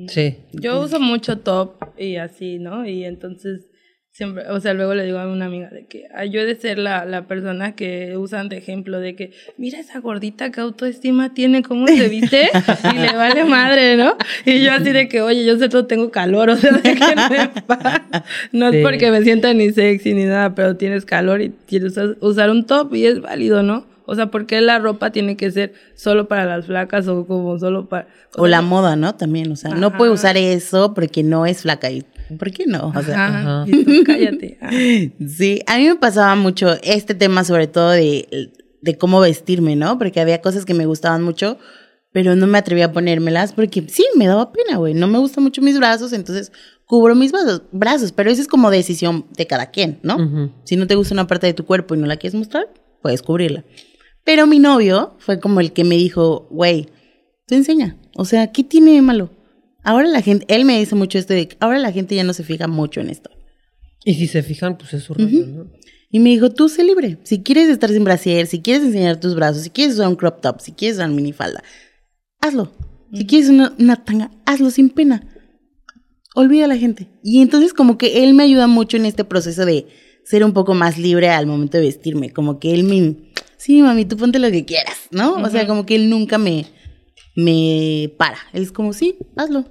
Sí. Yo uso mucho top y así, ¿no? Y entonces siempre, o sea, luego le digo a una amiga de que ay, yo he de ser la, la persona que usan de ejemplo de que, mira esa gordita que autoestima tiene, cómo se viste y le vale madre, ¿no? Y yo así de que, oye, yo sé todo tengo calor, o sea, de que me pasa. No Sí. es porque me sienta ni sexy ni nada, pero tienes calor y quieres usar- un top y es válido, ¿no? O sea, ¿por qué la ropa tiene que ser solo para las flacas o como solo para... O la moda, ¿no? También, o sea, no puede usar eso porque no es flaca. ¿Y ¿Por qué no? O sea, Ajá, Ajá. y tú cállate. Ah. sí, a mí me pasaba mucho este tema, sobre todo de, de cómo vestirme, ¿no? Porque había cosas que me gustaban mucho, pero no me atrevía a ponérmelas porque sí, me daba pena, güey. No me gustan mucho mis brazos, entonces cubro mis brazos, brazos, pero eso es como decisión de cada quien, ¿no? Si no te gusta una parte de tu cuerpo y no la quieres mostrar, puedes cubrirla. Pero mi novio fue como el que me dijo, güey, tú enseña. O sea, ¿qué tiene de malo? Ahora la gente, él me dice mucho esto de que ahora la gente ya no se fija mucho en esto. Y si se fijan, pues es su rollo, ¿no? Y me dijo, tú sé libre. Si quieres estar sin brasier, si quieres enseñar tus brazos, si quieres usar un crop top, si quieres usar minifalda, hazlo. Si quieres una, una tanga, hazlo sin pena. Olvida a la gente. Y entonces como que él me ayuda mucho en este proceso de ser un poco más libre al momento de vestirme. Como que él me... Sí, mami, tú ponte lo que quieras, ¿no? O sea, como que él nunca me, me para. Él es como, sí, hazlo.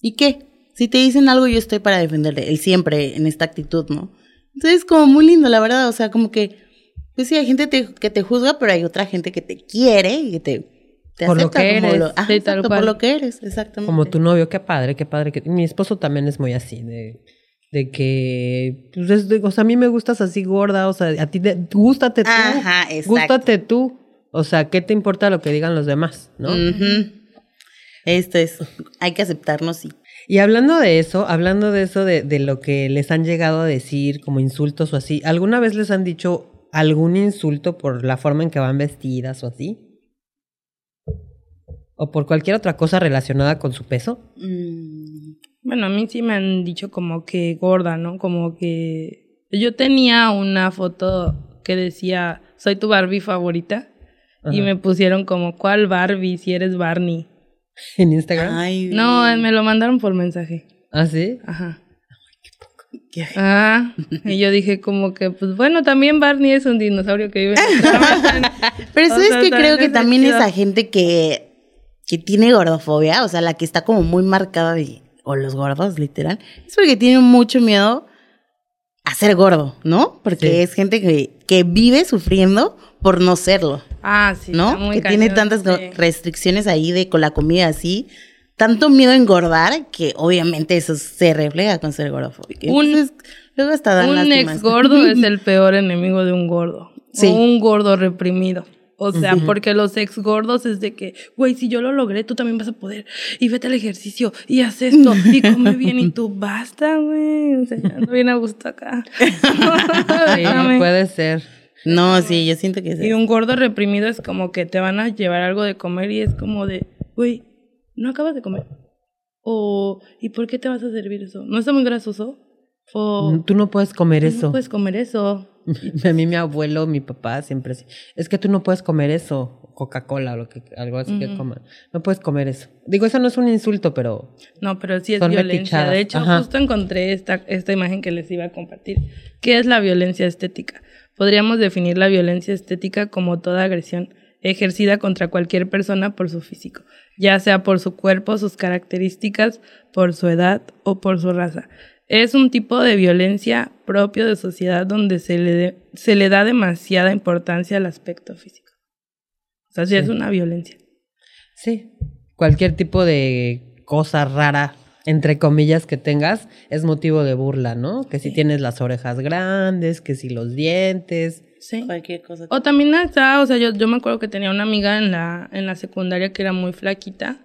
¿Y qué? Si te dicen algo, yo estoy para defenderte. Él siempre en esta actitud, ¿no? Entonces, como muy lindo, la verdad. O sea, como que, pues sí, hay gente te- que te juzga, pero hay otra gente que te quiere y que te, te Por lo que como eres. lo- Sí, exacto, por lo que eres, exactamente. Como tu novio, qué padre, qué padre. Que... Mi esposo también es muy así, de, de que, pues, es de- o sea, a mí me gustas así gorda, o sea, a ti, te, gústate tú. Ajá, exacto. Gústate tú. O sea, ¿qué te importa lo que digan los demás, no? Esto es, hay que aceptarnos y Y hablando de eso, hablando de eso, de, de lo que les han llegado a decir como insultos o así, ¿alguna vez les han dicho algún insulto por la forma en que van vestidas o así? ¿O por cualquier otra cosa relacionada con su peso? mm, Bueno, a mí sí me han dicho como que gorda, ¿no? Como que yo tenía una foto que decía, soy tu Barbie favorita. Y me pusieron como, ¿cuál Barbie si eres Barney? ¿En Instagram? ay, No, me lo mandaron por mensaje. ¿Ah, sí? Ajá. ¿Qué? Ah, y yo dije como que, pues bueno, también Barney es un dinosaurio que vive en la Pero O ¿sabes sea, que creo que también esa gente que, que tiene gordofobia, o sea, la que está como muy marcada de, o los gordos, literal, es porque tienen mucho miedo a ser gordo, ¿no? Porque Sí. es gente que, que vive sufriendo por no serlo, Ah, sí. ¿no? está muy que tiene tantas sí. restricciones ahí de con la comida así, tanto miedo a engordar que obviamente eso se refleja con ser gordofóbico. Un- Entonces, luego hasta dan Un ex gordo es el peor enemigo de un gordo. Sí. O un gordo reprimido. O sea, porque los ex gordos es de que, güey, si yo lo logré, tú también vas a poder. Y vete al ejercicio, y haz esto, y come bien, y tú basta, güey. O sea, ya ando bien a gusto acá. Sí, Déjame. puede ser. No, sí, yo siento que sí. Y un gordo reprimido es como que te van a llevar algo de comer y es como de, güey, no acabas de comer. O, ¿y por qué te vas a servir eso? ¿No está muy grasoso? O, Tú no puedes comer "No eso. puedes comer eso. A mí mi abuelo, mi papá siempre así. Es que tú no puedes comer eso. Coca-Cola o lo que, algo así que coman. No puedes comer eso. Digo, eso no es un insulto, pero No, pero sí es Son violencia. metichadas, De hecho, ajá. justo encontré esta, esta imagen que les iba a compartir. ¿Qué es la violencia estética? Podríamos definir la violencia estética como toda agresión ejercida contra cualquier persona por su físico, ya sea por su cuerpo, sus características, por su edad o por su raza. Es un tipo de violencia propio de sociedad donde se le, de- se le da demasiada importancia al aspecto físico. O sea, sí, es una violencia. sí. Cualquier tipo de cosa rara, entre comillas, que tengas, es motivo de burla, ¿no? Que si tienes las orejas grandes, que si los dientes. Sí. Cualquier cosa. O también está, o sea, yo, yo me acuerdo que tenía una amiga en la, en la secundaria que era muy flaquita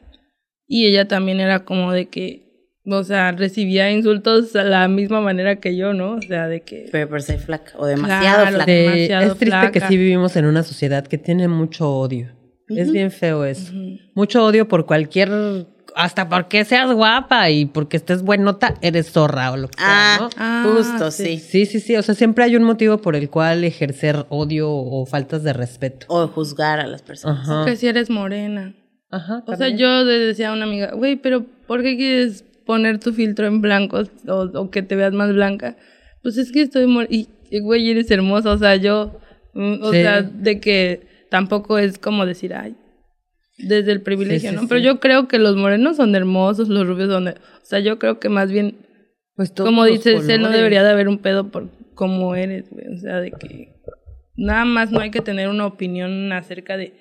y ella también era como de que, o sea, recibía insultos a la misma manera que yo, ¿no? O sea, de que... Pero por ser flaca o demasiado Claro, flaca. de- demasiado es triste que sí vivimos en una sociedad que tiene mucho odio. Es bien feo eso. Mucho odio por cualquier, hasta porque seas guapa y porque estés buenota, eres zorra o lo que sea, Ah, ¿no? Ah, justo, sí. sí. Sí, sí, sí. O sea, siempre hay un motivo por el cual ejercer odio o faltas de respeto. O juzgar a las personas. Ajá. Que si eres morena. Ajá. O sea, yo le decía a una amiga, güey, pero ¿por qué quieres poner tu filtro en blanco o, o que te veas más blanca? Pues es que estoy mor y, güey, eres hermosa, o sea, yo, mm, o Sí. sea, de que tampoco es como decir, ay, desde el privilegio, Sí, ¿no? sí. Pero yo creo que los morenos son hermosos, los rubios son, de- o sea, yo creo que más bien, Pues todos como dices, él no debería de haber un pedo por cómo eres, güey, o sea, de que nada más no hay que tener una opinión acerca de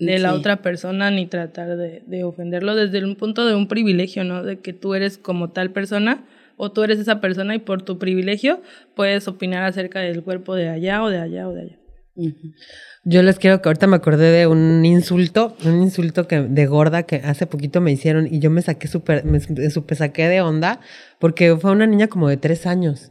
de la otra persona ni tratar de, de ofenderlo desde un punto de un privilegio, ¿no? De que tú eres como tal persona o tú eres esa persona y por tu privilegio puedes opinar acerca del cuerpo de allá o de allá o de allá. Yo les quiero que ahorita me acordé de un insulto, un insulto que de gorda que hace poquito me hicieron y yo me saqué súper, me, súper saqué de onda porque fue una niña como de tres años.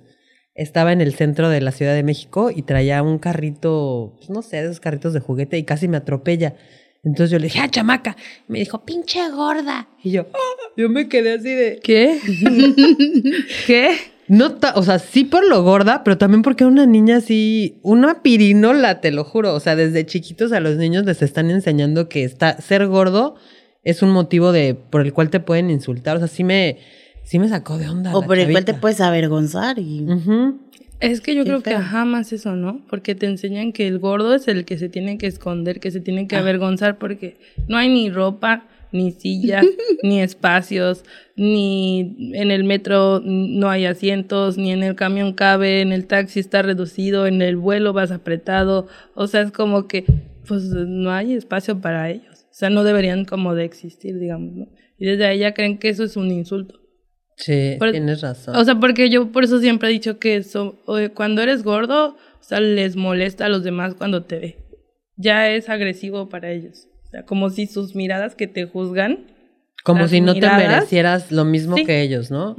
Estaba en el centro de la Ciudad de México y traía un carrito, pues, no sé, de esos carritos de juguete y casi me atropella. Entonces yo le dije, ¡ah, chamaca! Y me dijo, ¡pinche gorda! Y yo, ¡ah! yo me quedé así de, ¿Qué? ¿Qué? No, ta- o sea, sí por lo gorda, pero también porque una niña así, una pirinola, te lo juro. O sea, desde chiquitos a los niños les están enseñando que está, ser gordo es un motivo de, por el cual te pueden insultar. O sea, sí me, sí me sacó de onda. O la por el cual te chavita. puedes avergonzar y... Es que yo Qué creo que feo. ajá más eso, ¿no? Porque te enseñan que el gordo es el que se tiene que esconder, que se tiene Ah. que avergonzar porque no hay ni ropa, ni sillas, ni espacios, ni en el metro no hay asientos, ni en el camión cabe, en el taxi está reducido, en el vuelo vas apretado, o sea, es como que pues no hay espacio para ellos. O sea, no deberían como de existir, digamos, ¿no? Y desde ahí ya creen que eso es un insulto. Sí, Por- tienes razón. O sea, porque yo por eso siempre he dicho que cuando eres gordo, o sea, les molesta a los demás cuando te ve. Ya es agresivo para ellos. Como si sus miradas que te juzgan Como si no miradas- te merecieras lo mismo Sí. que ellos, ¿no?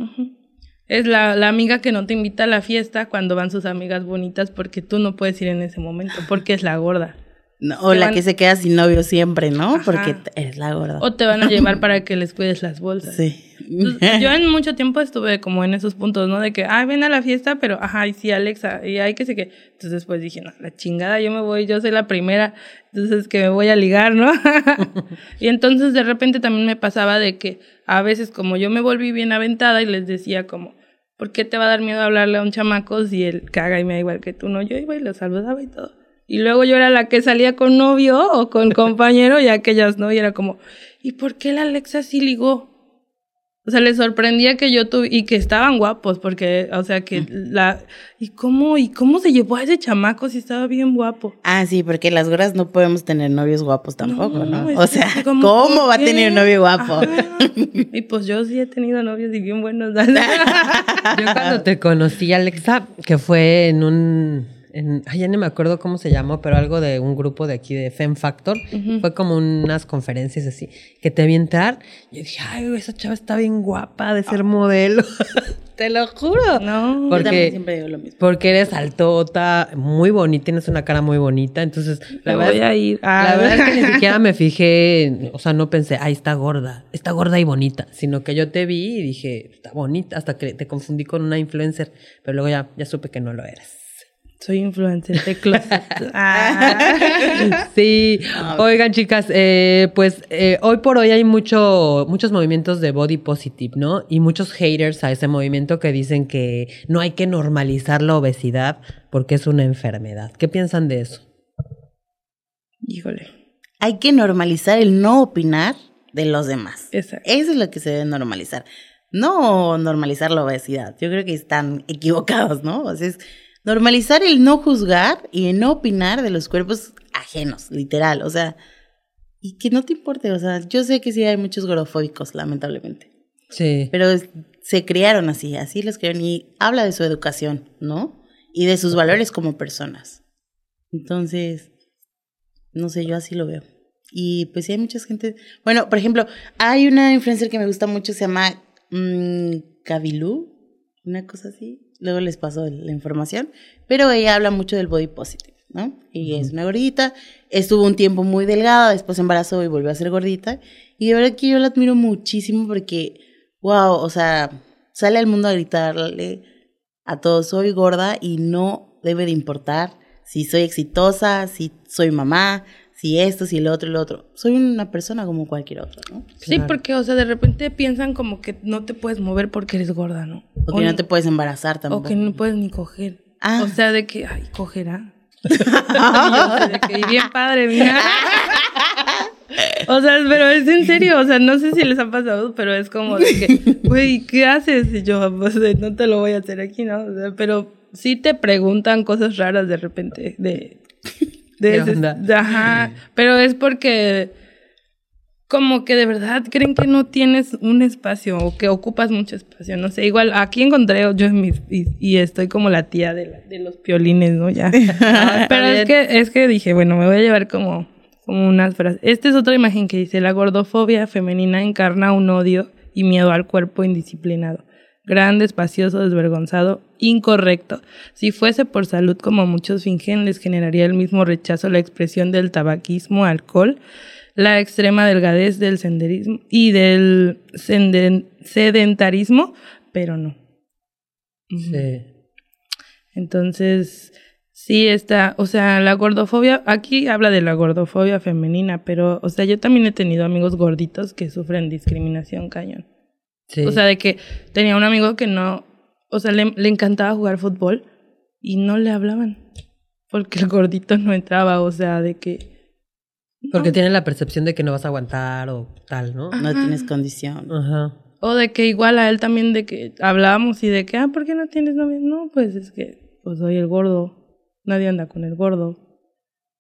es la, la amiga que no te invita a la fiesta cuando van sus amigas bonitas porque tú no puedes ir en ese momento, porque es la gorda. No, o la van- que se queda sin novio siempre, ¿no? Ajá. Porque eres la gorda. O te van a llevar para que les cuides las bolsas. Sí. Entonces, yo en mucho tiempo estuve como en esos puntos, ¿no? De que, ay, ven a la fiesta, pero, ajá, y sí, Alexa, y hay que sé que. Entonces después dije, no, la chingada, yo me voy, yo soy la primera, entonces que me voy a ligar, ¿no? y entonces de repente también me pasaba de que a veces como yo me volví bien aventada y les decía como, ¿Por qué te va a dar miedo hablarle a un chamaco si él caga y me da igual que tú? No, yo iba y lo saludaba y todo. Y luego yo era la que salía con novio o con compañero y aquellas no. Y era como, ¿y por qué la Alexa sí ligó? O sea, le sorprendía que yo tuve, y que estaban guapos, porque, o sea, que la, ¿y cómo, y cómo se llevó a ese chamaco si estaba bien guapo? Ah, sí, porque las gordas no podemos tener novios guapos tampoco, ¿no? O sea, ¿cómo ¿por va a tener un novio guapo? Ajá. Y pues yo sí he tenido novios y bien buenos. Yo cuando te conocí, Alexa, que fue en un... En, ay, ya no me acuerdo cómo se llamó, pero algo de un grupo de aquí de Fem Factor. Fue como unas conferencias así, que te vi entrar. Yo dije, ay, esa chava está bien guapa de ser modelo. te lo juro. No. Porque- Yo también siempre digo lo mismo. Porque eres altota, muy bonita, tienes una cara muy bonita. Entonces, la verdad, voy a ir. Ah. la verdad es que ni siquiera me fijé, o sea, no pensé, ay, está gorda, está gorda y bonita, sino que yo te vi y dije, está bonita, hasta que te confundí con una influencer, pero luego ya, ya supe que no lo eras. Soy influencer de closet. Ah. Sí, oigan chicas, eh, pues eh, hoy por hoy hay mucho, muchos movimientos de body positive, ¿no? Y muchos haters a ese movimiento que dicen que no hay que normalizar la obesidad porque es una enfermedad. ¿Qué piensan de eso? Híjole. Hay que normalizar el no opinar de los demás. Exacto. Eso es lo que se debe normalizar. No normalizar la obesidad. Yo creo que están equivocados, ¿no? O sea, es normalizar el no juzgar y el no opinar de los cuerpos ajenos, literal. O sea, y que no te importe. O sea, yo sé que sí hay muchos gorofóbicos, lamentablemente. Sí. Pero se criaron así, así los criaron y habla de su educación, ¿no? Y de sus valores como personas. Entonces, no sé, yo así lo veo. Y pues sí hay mucha gente. Bueno, por ejemplo, hay una influencer que me gusta mucho, se llama mm, Kabilu, una cosa así. Luego les paso la información. Pero ella habla mucho del body positive, ¿no? Y es una gordita. Estuvo un tiempo muy delgada, después embarazó y volvió a ser gordita. Y de verdad que yo la admiro muchísimo porque, wow, o sea, sale al mundo a gritarle a todos, soy gorda y no debe de importar si soy exitosa, si soy mamá, si esto, si lo otro y lo otro. Soy una persona como cualquier otra, ¿no? Sí, porque, o sea, de repente piensan como que no te puedes mover porque eres gorda, ¿no? O que no te puedes embarazar o tampoco. que no puedes ni coger. Ah. O sea, de que, ay, cogerá. Y yo sé de que, y bien padre, mira. O sea, pero es en serio, o sea, no sé si les ha pasado, pero es como de que, güey, ¿qué haces? Y yo, pues, no te lo voy a hacer aquí, ¿no? O sea, pero sí te preguntan cosas raras de repente, de... de ¿Qué ese- onda? de- ajá, pero es porque como que de verdad creen que no tienes un espacio o que ocupas mucho espacio, no sé, igual aquí encontré yo en y, y estoy como la tía de, la- de los piolines, ¿no? Ya. Pero es que, es que dije, bueno, me voy a llevar como, como unas frases. Esta es otra imagen que dice, la gordofobia femenina encarna un odio y miedo al cuerpo indisciplinado. Grande, espacioso, desvergonzado, incorrecto. Si fuese por salud como muchos fingen, les generaría el mismo rechazo la expresión del tabaquismo, alcohol, la extrema delgadez del senderismo y del sedentarismo, pero no. Sí. Entonces, sí está, o sea, la gordofobia, aquí habla de la gordofobia femenina, pero, o sea, yo también he tenido amigos gorditos que sufren discriminación cañón. Sí. O sea, de que tenía un amigo que no, o sea, le, le encantaba jugar fútbol y no le hablaban porque el gordito no entraba, o sea, de que... porque tienen la percepción de que no vas a aguantar o tal, ¿no? No tienes condición. Ajá. O de que igual a él también de que hablábamos y de que, ah, ¿por qué no tienes novia? No, pues es que, pues soy el gordo, nadie anda con el gordo.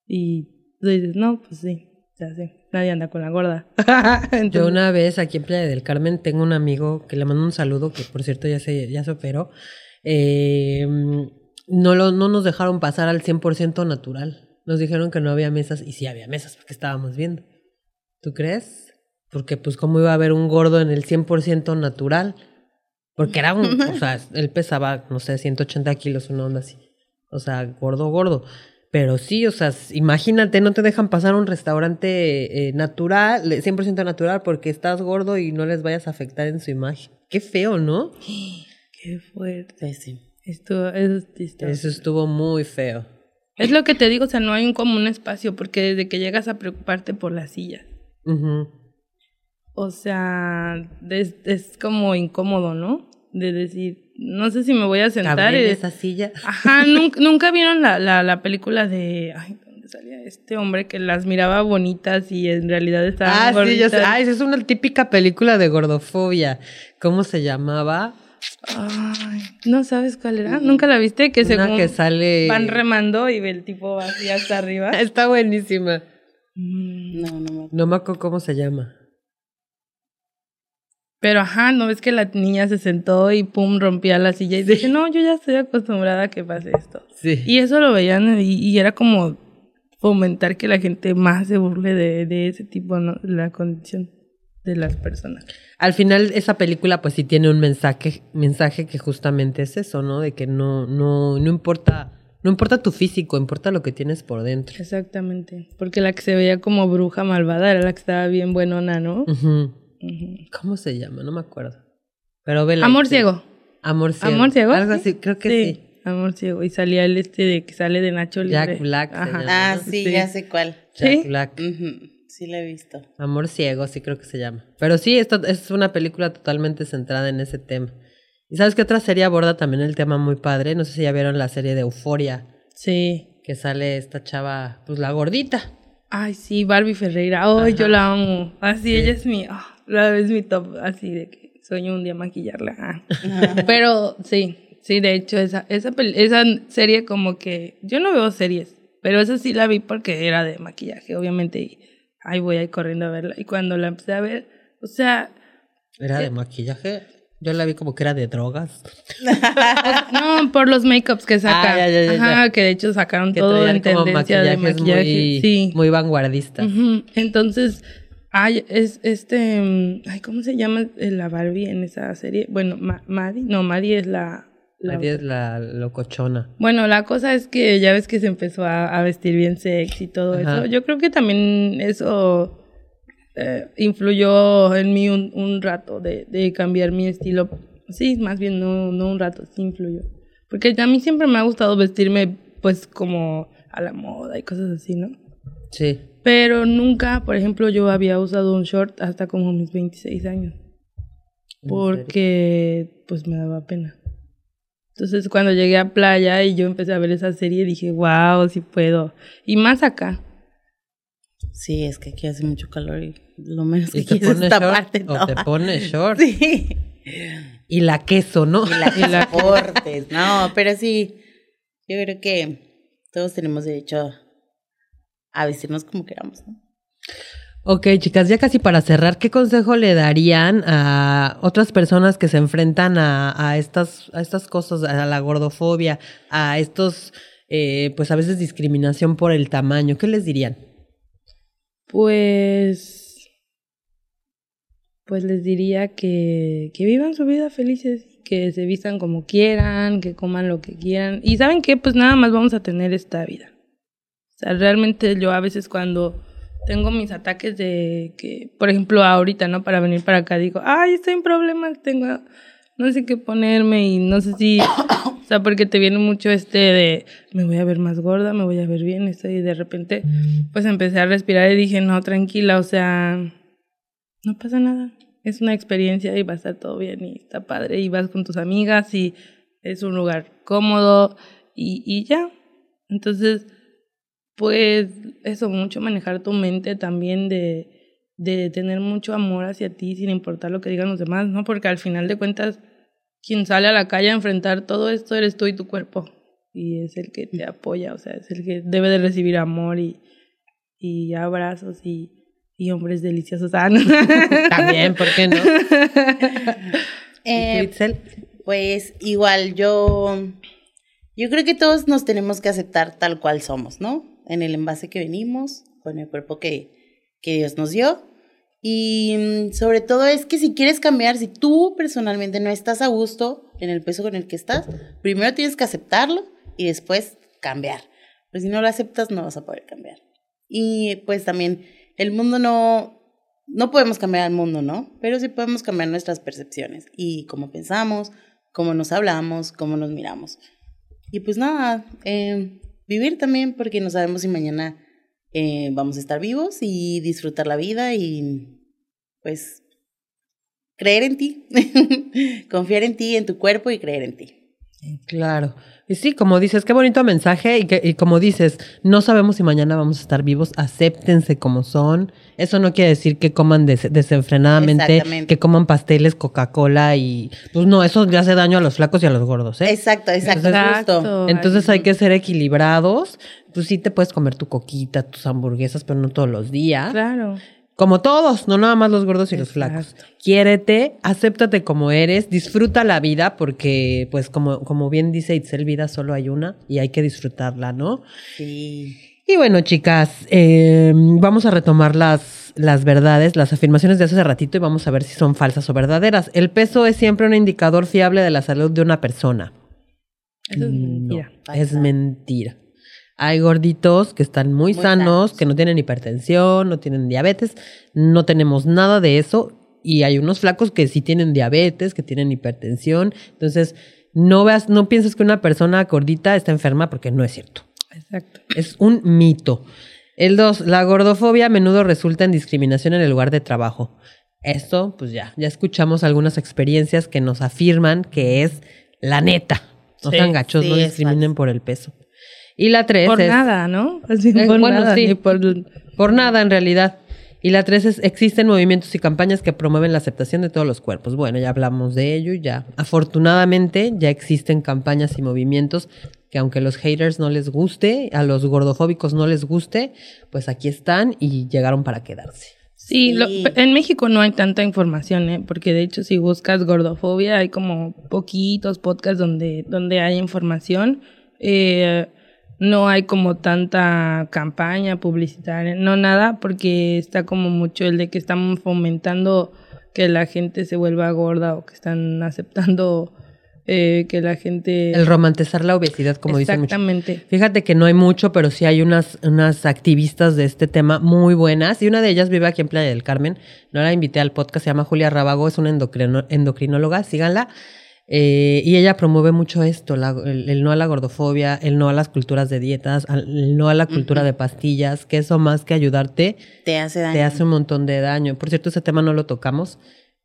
Y tú dices, no, pues sí, ya sé, nadie anda con la gorda. Yo Entonces, una vez aquí en Playa del Carmen tengo un amigo que le mando un saludo, que por cierto ya se, ya se operó. Eh, no, lo, no nos dejaron pasar al 100% natural. Nos dijeron que no había mesas y sí había mesas porque estábamos viendo. ¿Tú crees? Porque pues cómo iba a haber un gordo en el 100% natural. Porque era un, o sea, él pesaba, no sé, 180 kilos, una onda así. O sea, gordo, gordo. Pero sí, o sea, imagínate, no te dejan pasar a un restaurante eh, natural, eh, 100% natural, porque estás gordo y no les vayas a afectar en su imagen. Qué feo, ¿no? qué fuerte. Sí, sí. Esto, eso está- Eso estuvo muy feo. Es lo que te digo, o sea, no hay un común espacio porque desde que llegas a preocuparte por la silla. Ujú. O sea, es, es como incómodo, ¿no? De decir, no sé si me voy a sentar. En esa silla. Ajá, nunca, nunca vieron la, la, la película de. Ay, ¿dónde salía este hombre que las miraba bonitas y en realidad estaban Ah, sí, yo sé. Ah, esa es una típica película de gordofobia. ¿Cómo se llamaba? Ay, no sabes cuál era. ¿Nunca la viste? Que Una según que sale. van remando y el tipo va así hasta arriba. Está buenísima. Mm, No, no me No me acuerdo cómo se llama. Pero ajá, ¿no ves que la niña se sentó y pum, rompía la silla? Y dije, no, yo ya estoy acostumbrada a que pase esto. Sí. Y eso lo veían y, y era como fomentar que la gente más se burle de, de ese tipo, ¿no? La condición de las personas. Al final esa película pues sí tiene un mensaje, mensaje que justamente es eso, ¿no? De que no, no, no importa, no importa tu físico, importa lo que tienes por dentro. Exactamente. Porque la que se veía como bruja malvada era la que estaba bien buenona, ¿no? Ujú. ¿Cómo se llama? No me acuerdo. Pero vela. Amor ciego. Amor ciego. Amor ciego. Algo así, creo que sí. Amor ciego. Y salía el este de que sale de Nacho Libre. Jack Black se llama. Ah, ¿no? sí, Sí. ya sé cuál. Jack ¿Sí? Black. Sí, la he visto. Amor ciego, sí creo que se llama. Pero sí, esto es una película totalmente centrada en ese tema. ¿Y sabes qué otra serie aborda también el tema muy padre? No sé si ya vieron la serie de Euforia, Sí. que sale esta chava, pues la gordita. Ay, sí, Barbie Ferreira. Ay, yo la amo. Así, ella es mi, ah, es mi top. Así de que sueño un día maquillarla. Ah. Pero sí, sí, de hecho, esa, esa, esa serie como que, yo no veo series, pero esa sí la vi porque era de maquillaje, obviamente. Y ahí voy ahí corriendo a verla. Y cuando la empecé a ver, o sea, ¿Era de maquillaje? Yo la vi como que era de drogas. no, por los makeups que sacan. Ah, ya, ya, ya, Ajá, que de hecho sacaron Que todo en tendencia de maquillajes maquillaje. muy, sí. muy vanguardistas. Ujú. Entonces, ay, es este, mm, ay, ¿cómo se llama la Barbie en esa serie? Bueno, Ma- Maddie, no, Maddie es la, la Nadie es la locochona. Bueno, la cosa es que ya ves que se empezó a, a vestir bien sexy y todo Ajá. eso. Yo creo que también eso eh, influyó en mí un, un rato de, de cambiar mi estilo. Sí, más bien no, no un rato, sí influyó. Porque a mí siempre me ha gustado vestirme pues como a la moda y cosas así, ¿no? Sí. Pero nunca, por ejemplo, yo había usado un short hasta como mis 26 años. ¿En Porque pues me daba pena. Entonces cuando llegué a playa y yo empecé a ver esa serie dije, wow, sí puedo. Y más acá. Sí, es que aquí hace mucho calor y lo menos ¿Y que te quieres es pones short? taparte ¿O te pones short? Sí. Y la queso, ¿no? Y la que soportes. No, pero sí, yo creo que todos tenemos derecho a vestirnos como queramos, ¿no? Ok, chicas, ya casi para cerrar, ¿qué consejo le darían a otras personas que se enfrentan a, a estas, a estas cosas, a la gordofobia, a estos, eh, pues a veces discriminación por el tamaño? ¿Qué les dirían? Pues, pues les diría que, que vivan su vida felices, que se vistan como quieran, que coman lo que quieran. Y saben qué, pues nada más vamos a tener esta vida. Sea, realmente yo a veces cuando tengo mis ataques de que, por ejemplo, ahorita, ¿no? Para venir para acá digo, ay, estoy en problemas, tengo, no sé qué ponerme y no sé si, o sea, porque te viene mucho este de, me voy a ver más gorda, me voy a ver bien, esto, y de repente, pues empecé a respirar y dije, no, tranquila, o sea, no pasa nada. Es una experiencia y va a estar todo bien y está padre y vas con tus amigas y es un lugar cómodo y, y ya. Entonces, pues eso, mucho manejar tu mente también de, de tener mucho amor hacia ti sin importar lo que digan los demás, ¿no? Porque al final de cuentas, quien sale a la calle a enfrentar todo esto eres tú y tu cuerpo. Y es el que te apoya, o sea, es el que debe de recibir amor y, y abrazos y, y hombres deliciosos. Ah, ¿no? También, ¿por qué no? ¿Y Eh? Pues igual yo, yo creo que todos nos tenemos que aceptar tal cual somos, ¿no? En el envase que venimos, con el cuerpo que, que Dios nos dio. Y mm, sobre todo es que si quieres cambiar, si tú personalmente no estás a gusto en el peso con el que estás, primero tienes que aceptarlo y después cambiar. Pero si no lo aceptas, no vas a poder cambiar. Y pues también el mundo no, no podemos cambiar al mundo, ¿no? Pero sí podemos cambiar nuestras percepciones y cómo pensamos, cómo nos hablamos, cómo nos miramos. Y pues nada, eh, vivir también porque no sabemos si mañana eh, vamos a estar vivos y disfrutar la vida y pues creer en ti, confiar en ti, en tu cuerpo y creer en ti. Claro. Y sí, como dices, qué bonito mensaje y, que, y como dices, no sabemos si mañana vamos a estar vivos, acéptense como son. Eso no quiere decir que coman des- desenfrenadamente, que coman pasteles, Coca-Cola y pues no, eso le hace daño a los flacos y a los gordos, ¿eh? Exacto, exacto, Exacto. justo. Entonces hay que ser equilibrados. Pues sí te puedes comer tu coquita, tus hamburguesas, pero no todos los días. Claro. Como todos, no nada más los gordos y los flacos. Quiérete, acéptate como eres, disfruta la vida porque, pues como, como bien dice Itzel, vida solo hay una y hay que disfrutarla, ¿no? Sí. Y bueno, chicas, eh, vamos a retomar las, las verdades, las afirmaciones de hace ratito y vamos a ver si son falsas o verdaderas. El peso es siempre un indicador fiable de la salud de una persona. Eso es No, mentira. es mentira. Hay gorditos que están muy, Muy sanos, sanos. que no tienen hipertensión, no tienen diabetes, no tenemos nada de eso. Y hay unos flacos que sí tienen diabetes, que tienen hipertensión. Entonces, no veas, no pienses que una persona gordita está enferma porque no es cierto. Exacto. Es un mito. El dos, la gordofobia a menudo resulta en discriminación en el lugar de trabajo. Esto, pues ya, ya escuchamos algunas experiencias que nos afirman que es la neta. No Sí, sean gachos, sí, no discriminen por el peso. Y la tres Por es... nada, ¿no? Así, Eh, por bueno, nada, sí. por... Por nada, en realidad. Y la tres es, existen movimientos y campañas que promueven la aceptación de todos los cuerpos. Bueno, ya hablamos de ello y ya. Afortunadamente, ya existen campañas y movimientos que aunque a los haters no les guste, a los gordofóbicos no les guste, pues aquí están y llegaron para quedarse. Sí, lo- Sí. en México no hay tanta información, ¿eh? porque de hecho si buscas gordofobia hay como poquitos podcasts donde, donde hay información. Eh, no hay como tanta campaña publicitaria, no nada, porque está como mucho el de que están fomentando que la gente se vuelva gorda o que están aceptando eh, que la gente... El romantizar la obesidad, como dicen mucho. Exactamente. Fíjate que no hay mucho, pero sí hay unas, unas activistas de este tema muy buenas. Y una de ellas vive aquí en Playa del Carmen. No la invité al podcast, se llama Julia Rábago, es una endocrino- endocrinóloga, síganla. Eh, y ella promueve mucho esto, la- el, el no a la gordofobia, el no a las culturas de dietas, el no a la cultura de pastillas, que eso más que ayudarte, Te hace daño. te hace un montón de daño. Por cierto, ese tema no lo tocamos,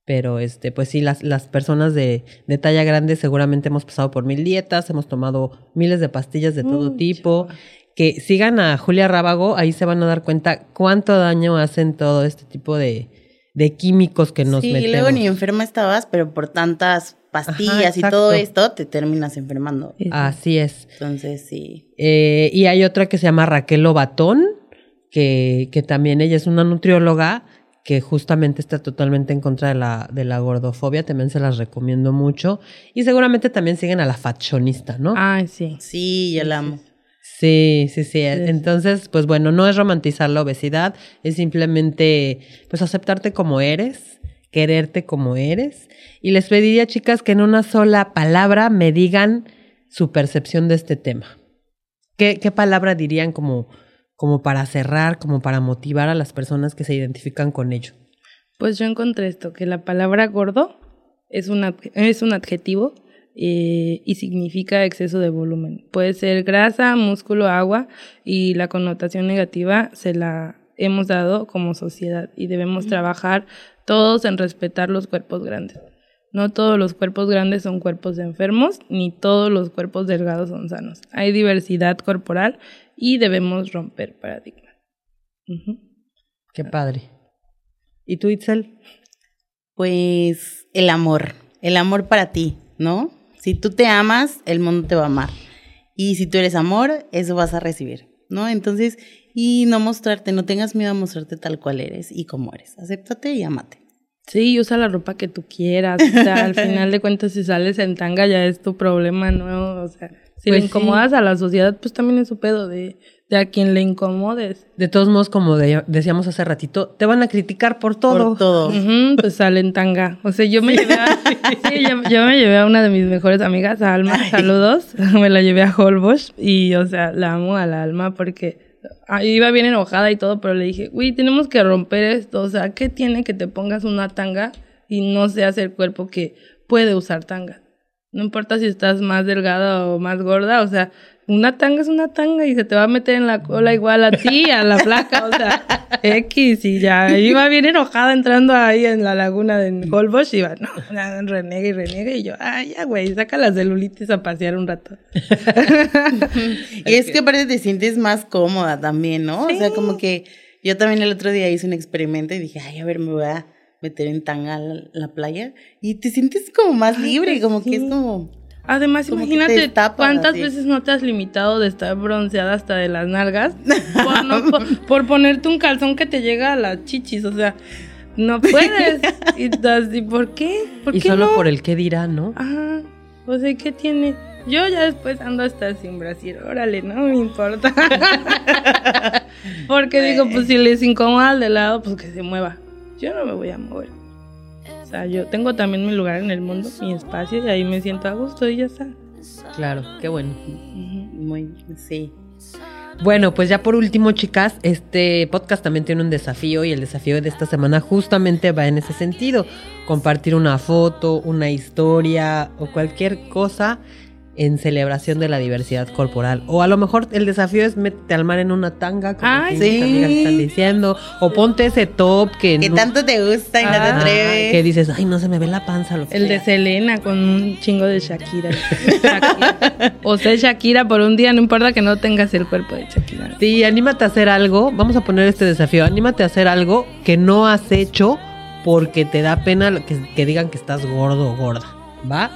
pero este, pues sí, las, las personas de, de talla grande seguramente hemos pasado por mil dietas, hemos tomado miles de pastillas de todo Uy, tipo. Que sigan a Julia Rábago, ahí se van a dar cuenta cuánto daño hacen todo este tipo de, de químicos que nos sí, y metemos. luego ni enferma estabas, pero por tantas pastillas y todo esto te terminas enfermando. Así es. Entonces, sí. Eh, y hay otra que se llama Raquel Lobatón, que, que también ella es una nutrióloga que justamente está totalmente en contra de la, de la gordofobia, también se las recomiendo mucho. Y seguramente también siguen a la fashionista, ¿no? Ay, sí. Sí, yo la amo. Sí, sí, sí. Entonces, pues bueno, no es romantizar la obesidad, es simplemente, pues aceptarte como eres, quererte como eres. Y les pediría, chicas, que en una sola palabra me digan su percepción de este tema. ¿Qué, qué palabra dirían como, como para cerrar, como para motivar a las personas que se identifican con ello? Pues yo encontré esto, que la palabra gordo es un, es un adjetivo eh, y significa exceso de volumen. Puede ser grasa, músculo, agua y la connotación negativa se la hemos dado como sociedad y debemos trabajar todos en respetar los cuerpos grandes. No todos los cuerpos grandes son cuerpos de enfermos, ni todos los cuerpos delgados son sanos. Hay diversidad corporal y debemos romper paradigmas. Qué padre. ¿Y tú, Itzel? Pues el amor, el amor para ti, ¿no? Si tú te amas, el mundo te va a amar. Y si tú eres amor, eso vas a recibir, ¿no? Entonces, y no mostrarte, no tengas miedo a mostrarte tal cual eres y como eres. Acéptate y amate. Sí, usa la ropa que tú quieras. O sea, al final de cuentas, si sales en tanga ya es tu problema, ¿no? O sea, si Pues le sí. incomodas a la sociedad, pues también es su pedo de, de a quien le incomodes. De todos modos, como de- decíamos hace ratito, te van a criticar por todo. Por todo. Pues sale en tanga. O sea, yo me llevé a, sí, yo, yo me llevé a una de mis mejores amigas, a Alma, saludos. Me la llevé a Holbox y, o sea, la amo a la Alma porque ah, iba bien enojada y todo, pero le dije, güey, tenemos que romper esto. O sea, ¿qué tiene que te pongas una tanga y no seas el cuerpo que puede usar tanga? No importa si estás más delgada o más gorda, o sea, una tanga es una tanga y se te va a meter en la cola igual a ti, a la flaca, o sea, X y ya. Iba bien enojada entrando ahí en la laguna de Holbox y iba, no, renegue y renegue y yo, ay, ya, güey, saca la celulitis a pasear un rato. Y es que aparte te sientes más cómoda también, ¿no? O sea, como que yo también el otro día hice un experimento y dije, ay, a ver, me voy a meter en tanga a la, la playa. Y te sientes como más libre, como que es como... Además, Como imagínate cuántas así. veces no te has limitado de estar bronceada hasta de las nalgas por, no- por- por ponerte un calzón que te llega a las chichis, o sea, no puedes. y, das- ¿y por qué? ¿Por Y qué solo no? por el qué dirá, ¿no? Ajá. O sea, ¿qué tiene? Yo ya después ando hasta sin brasier, órale, no me importa. Porque digo, pues si les incomoda al de lado, pues que se mueva. Yo no me voy a mover. O sea, yo tengo también mi lugar en el mundo, mi espacio, y ahí me siento a gusto y ya está. Claro, qué bueno. Muy, sí. Bueno, pues ya por último, chicas, este podcast también tiene un desafío y el desafío de esta semana justamente va en ese sentido. Compartir una foto, una historia o cualquier cosa en celebración de la diversidad corporal. O a lo mejor el desafío es métete al mar en una tanga, como Ay, sí. amigas están diciendo. O ponte ese top que... Que no- tanto te gusta y no te atreves. que dices, ay, no se me ve la panza. Lo que El de sea". Selena con un chingo de Shakira. Shakira. O sea, Shakira por un día, no importa que no tengas el cuerpo de Shakira. Sí, anímate a hacer algo. Vamos a poner este desafío. Anímate a hacer algo que no has hecho porque te da pena lo que, que digan que estás gordo o gorda. ¿Va?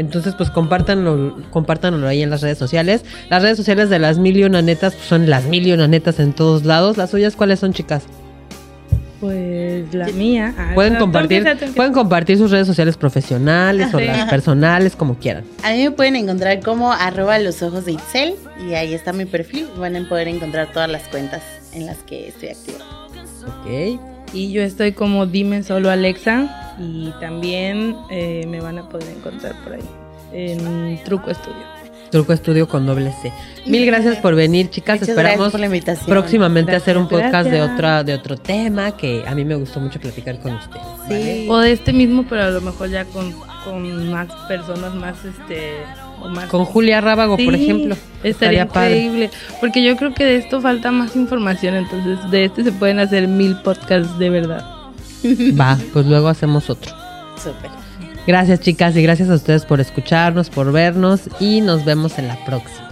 Entonces, pues compártanlo, compártanlo ahí en las redes sociales. Las redes sociales de las mil y una netas pues, son las mil y una netas en todos lados. ¿Las suyas cuáles son, chicas? Pues la mía. ah, Pueden no, compartir, pueden compartir sus redes sociales profesionales o Sí. las personales, como quieran. A mí me pueden encontrar como arroba los ojos de Itzel y ahí está mi perfil. Van a poder encontrar todas las cuentas en las que estoy activa. Ok. Y yo estoy como Dime Solo Alexa. Y también eh, me van a poder encontrar por ahí. En Truco Estudio. Truco Estudio con doble C. Mil gracias por venir, chicas. Muchas Esperamos gracias por la invitación. próximamente Gracias, hacer un podcast de otra de otro tema que a mí me gustó mucho platicar con ustedes. ¿vale? Sí. O de este mismo, pero a lo mejor ya con, con más personas, más este. O más Con Julia Rábago, por ejemplo. Estaría padre. increíble. Porque yo creo que de esto falta más información. Entonces, de este se pueden hacer mil podcasts de verdad. Va, pues luego hacemos otro. Súper. Gracias, chicas, y gracias a ustedes por escucharnos, por vernos y nos vemos en la próxima.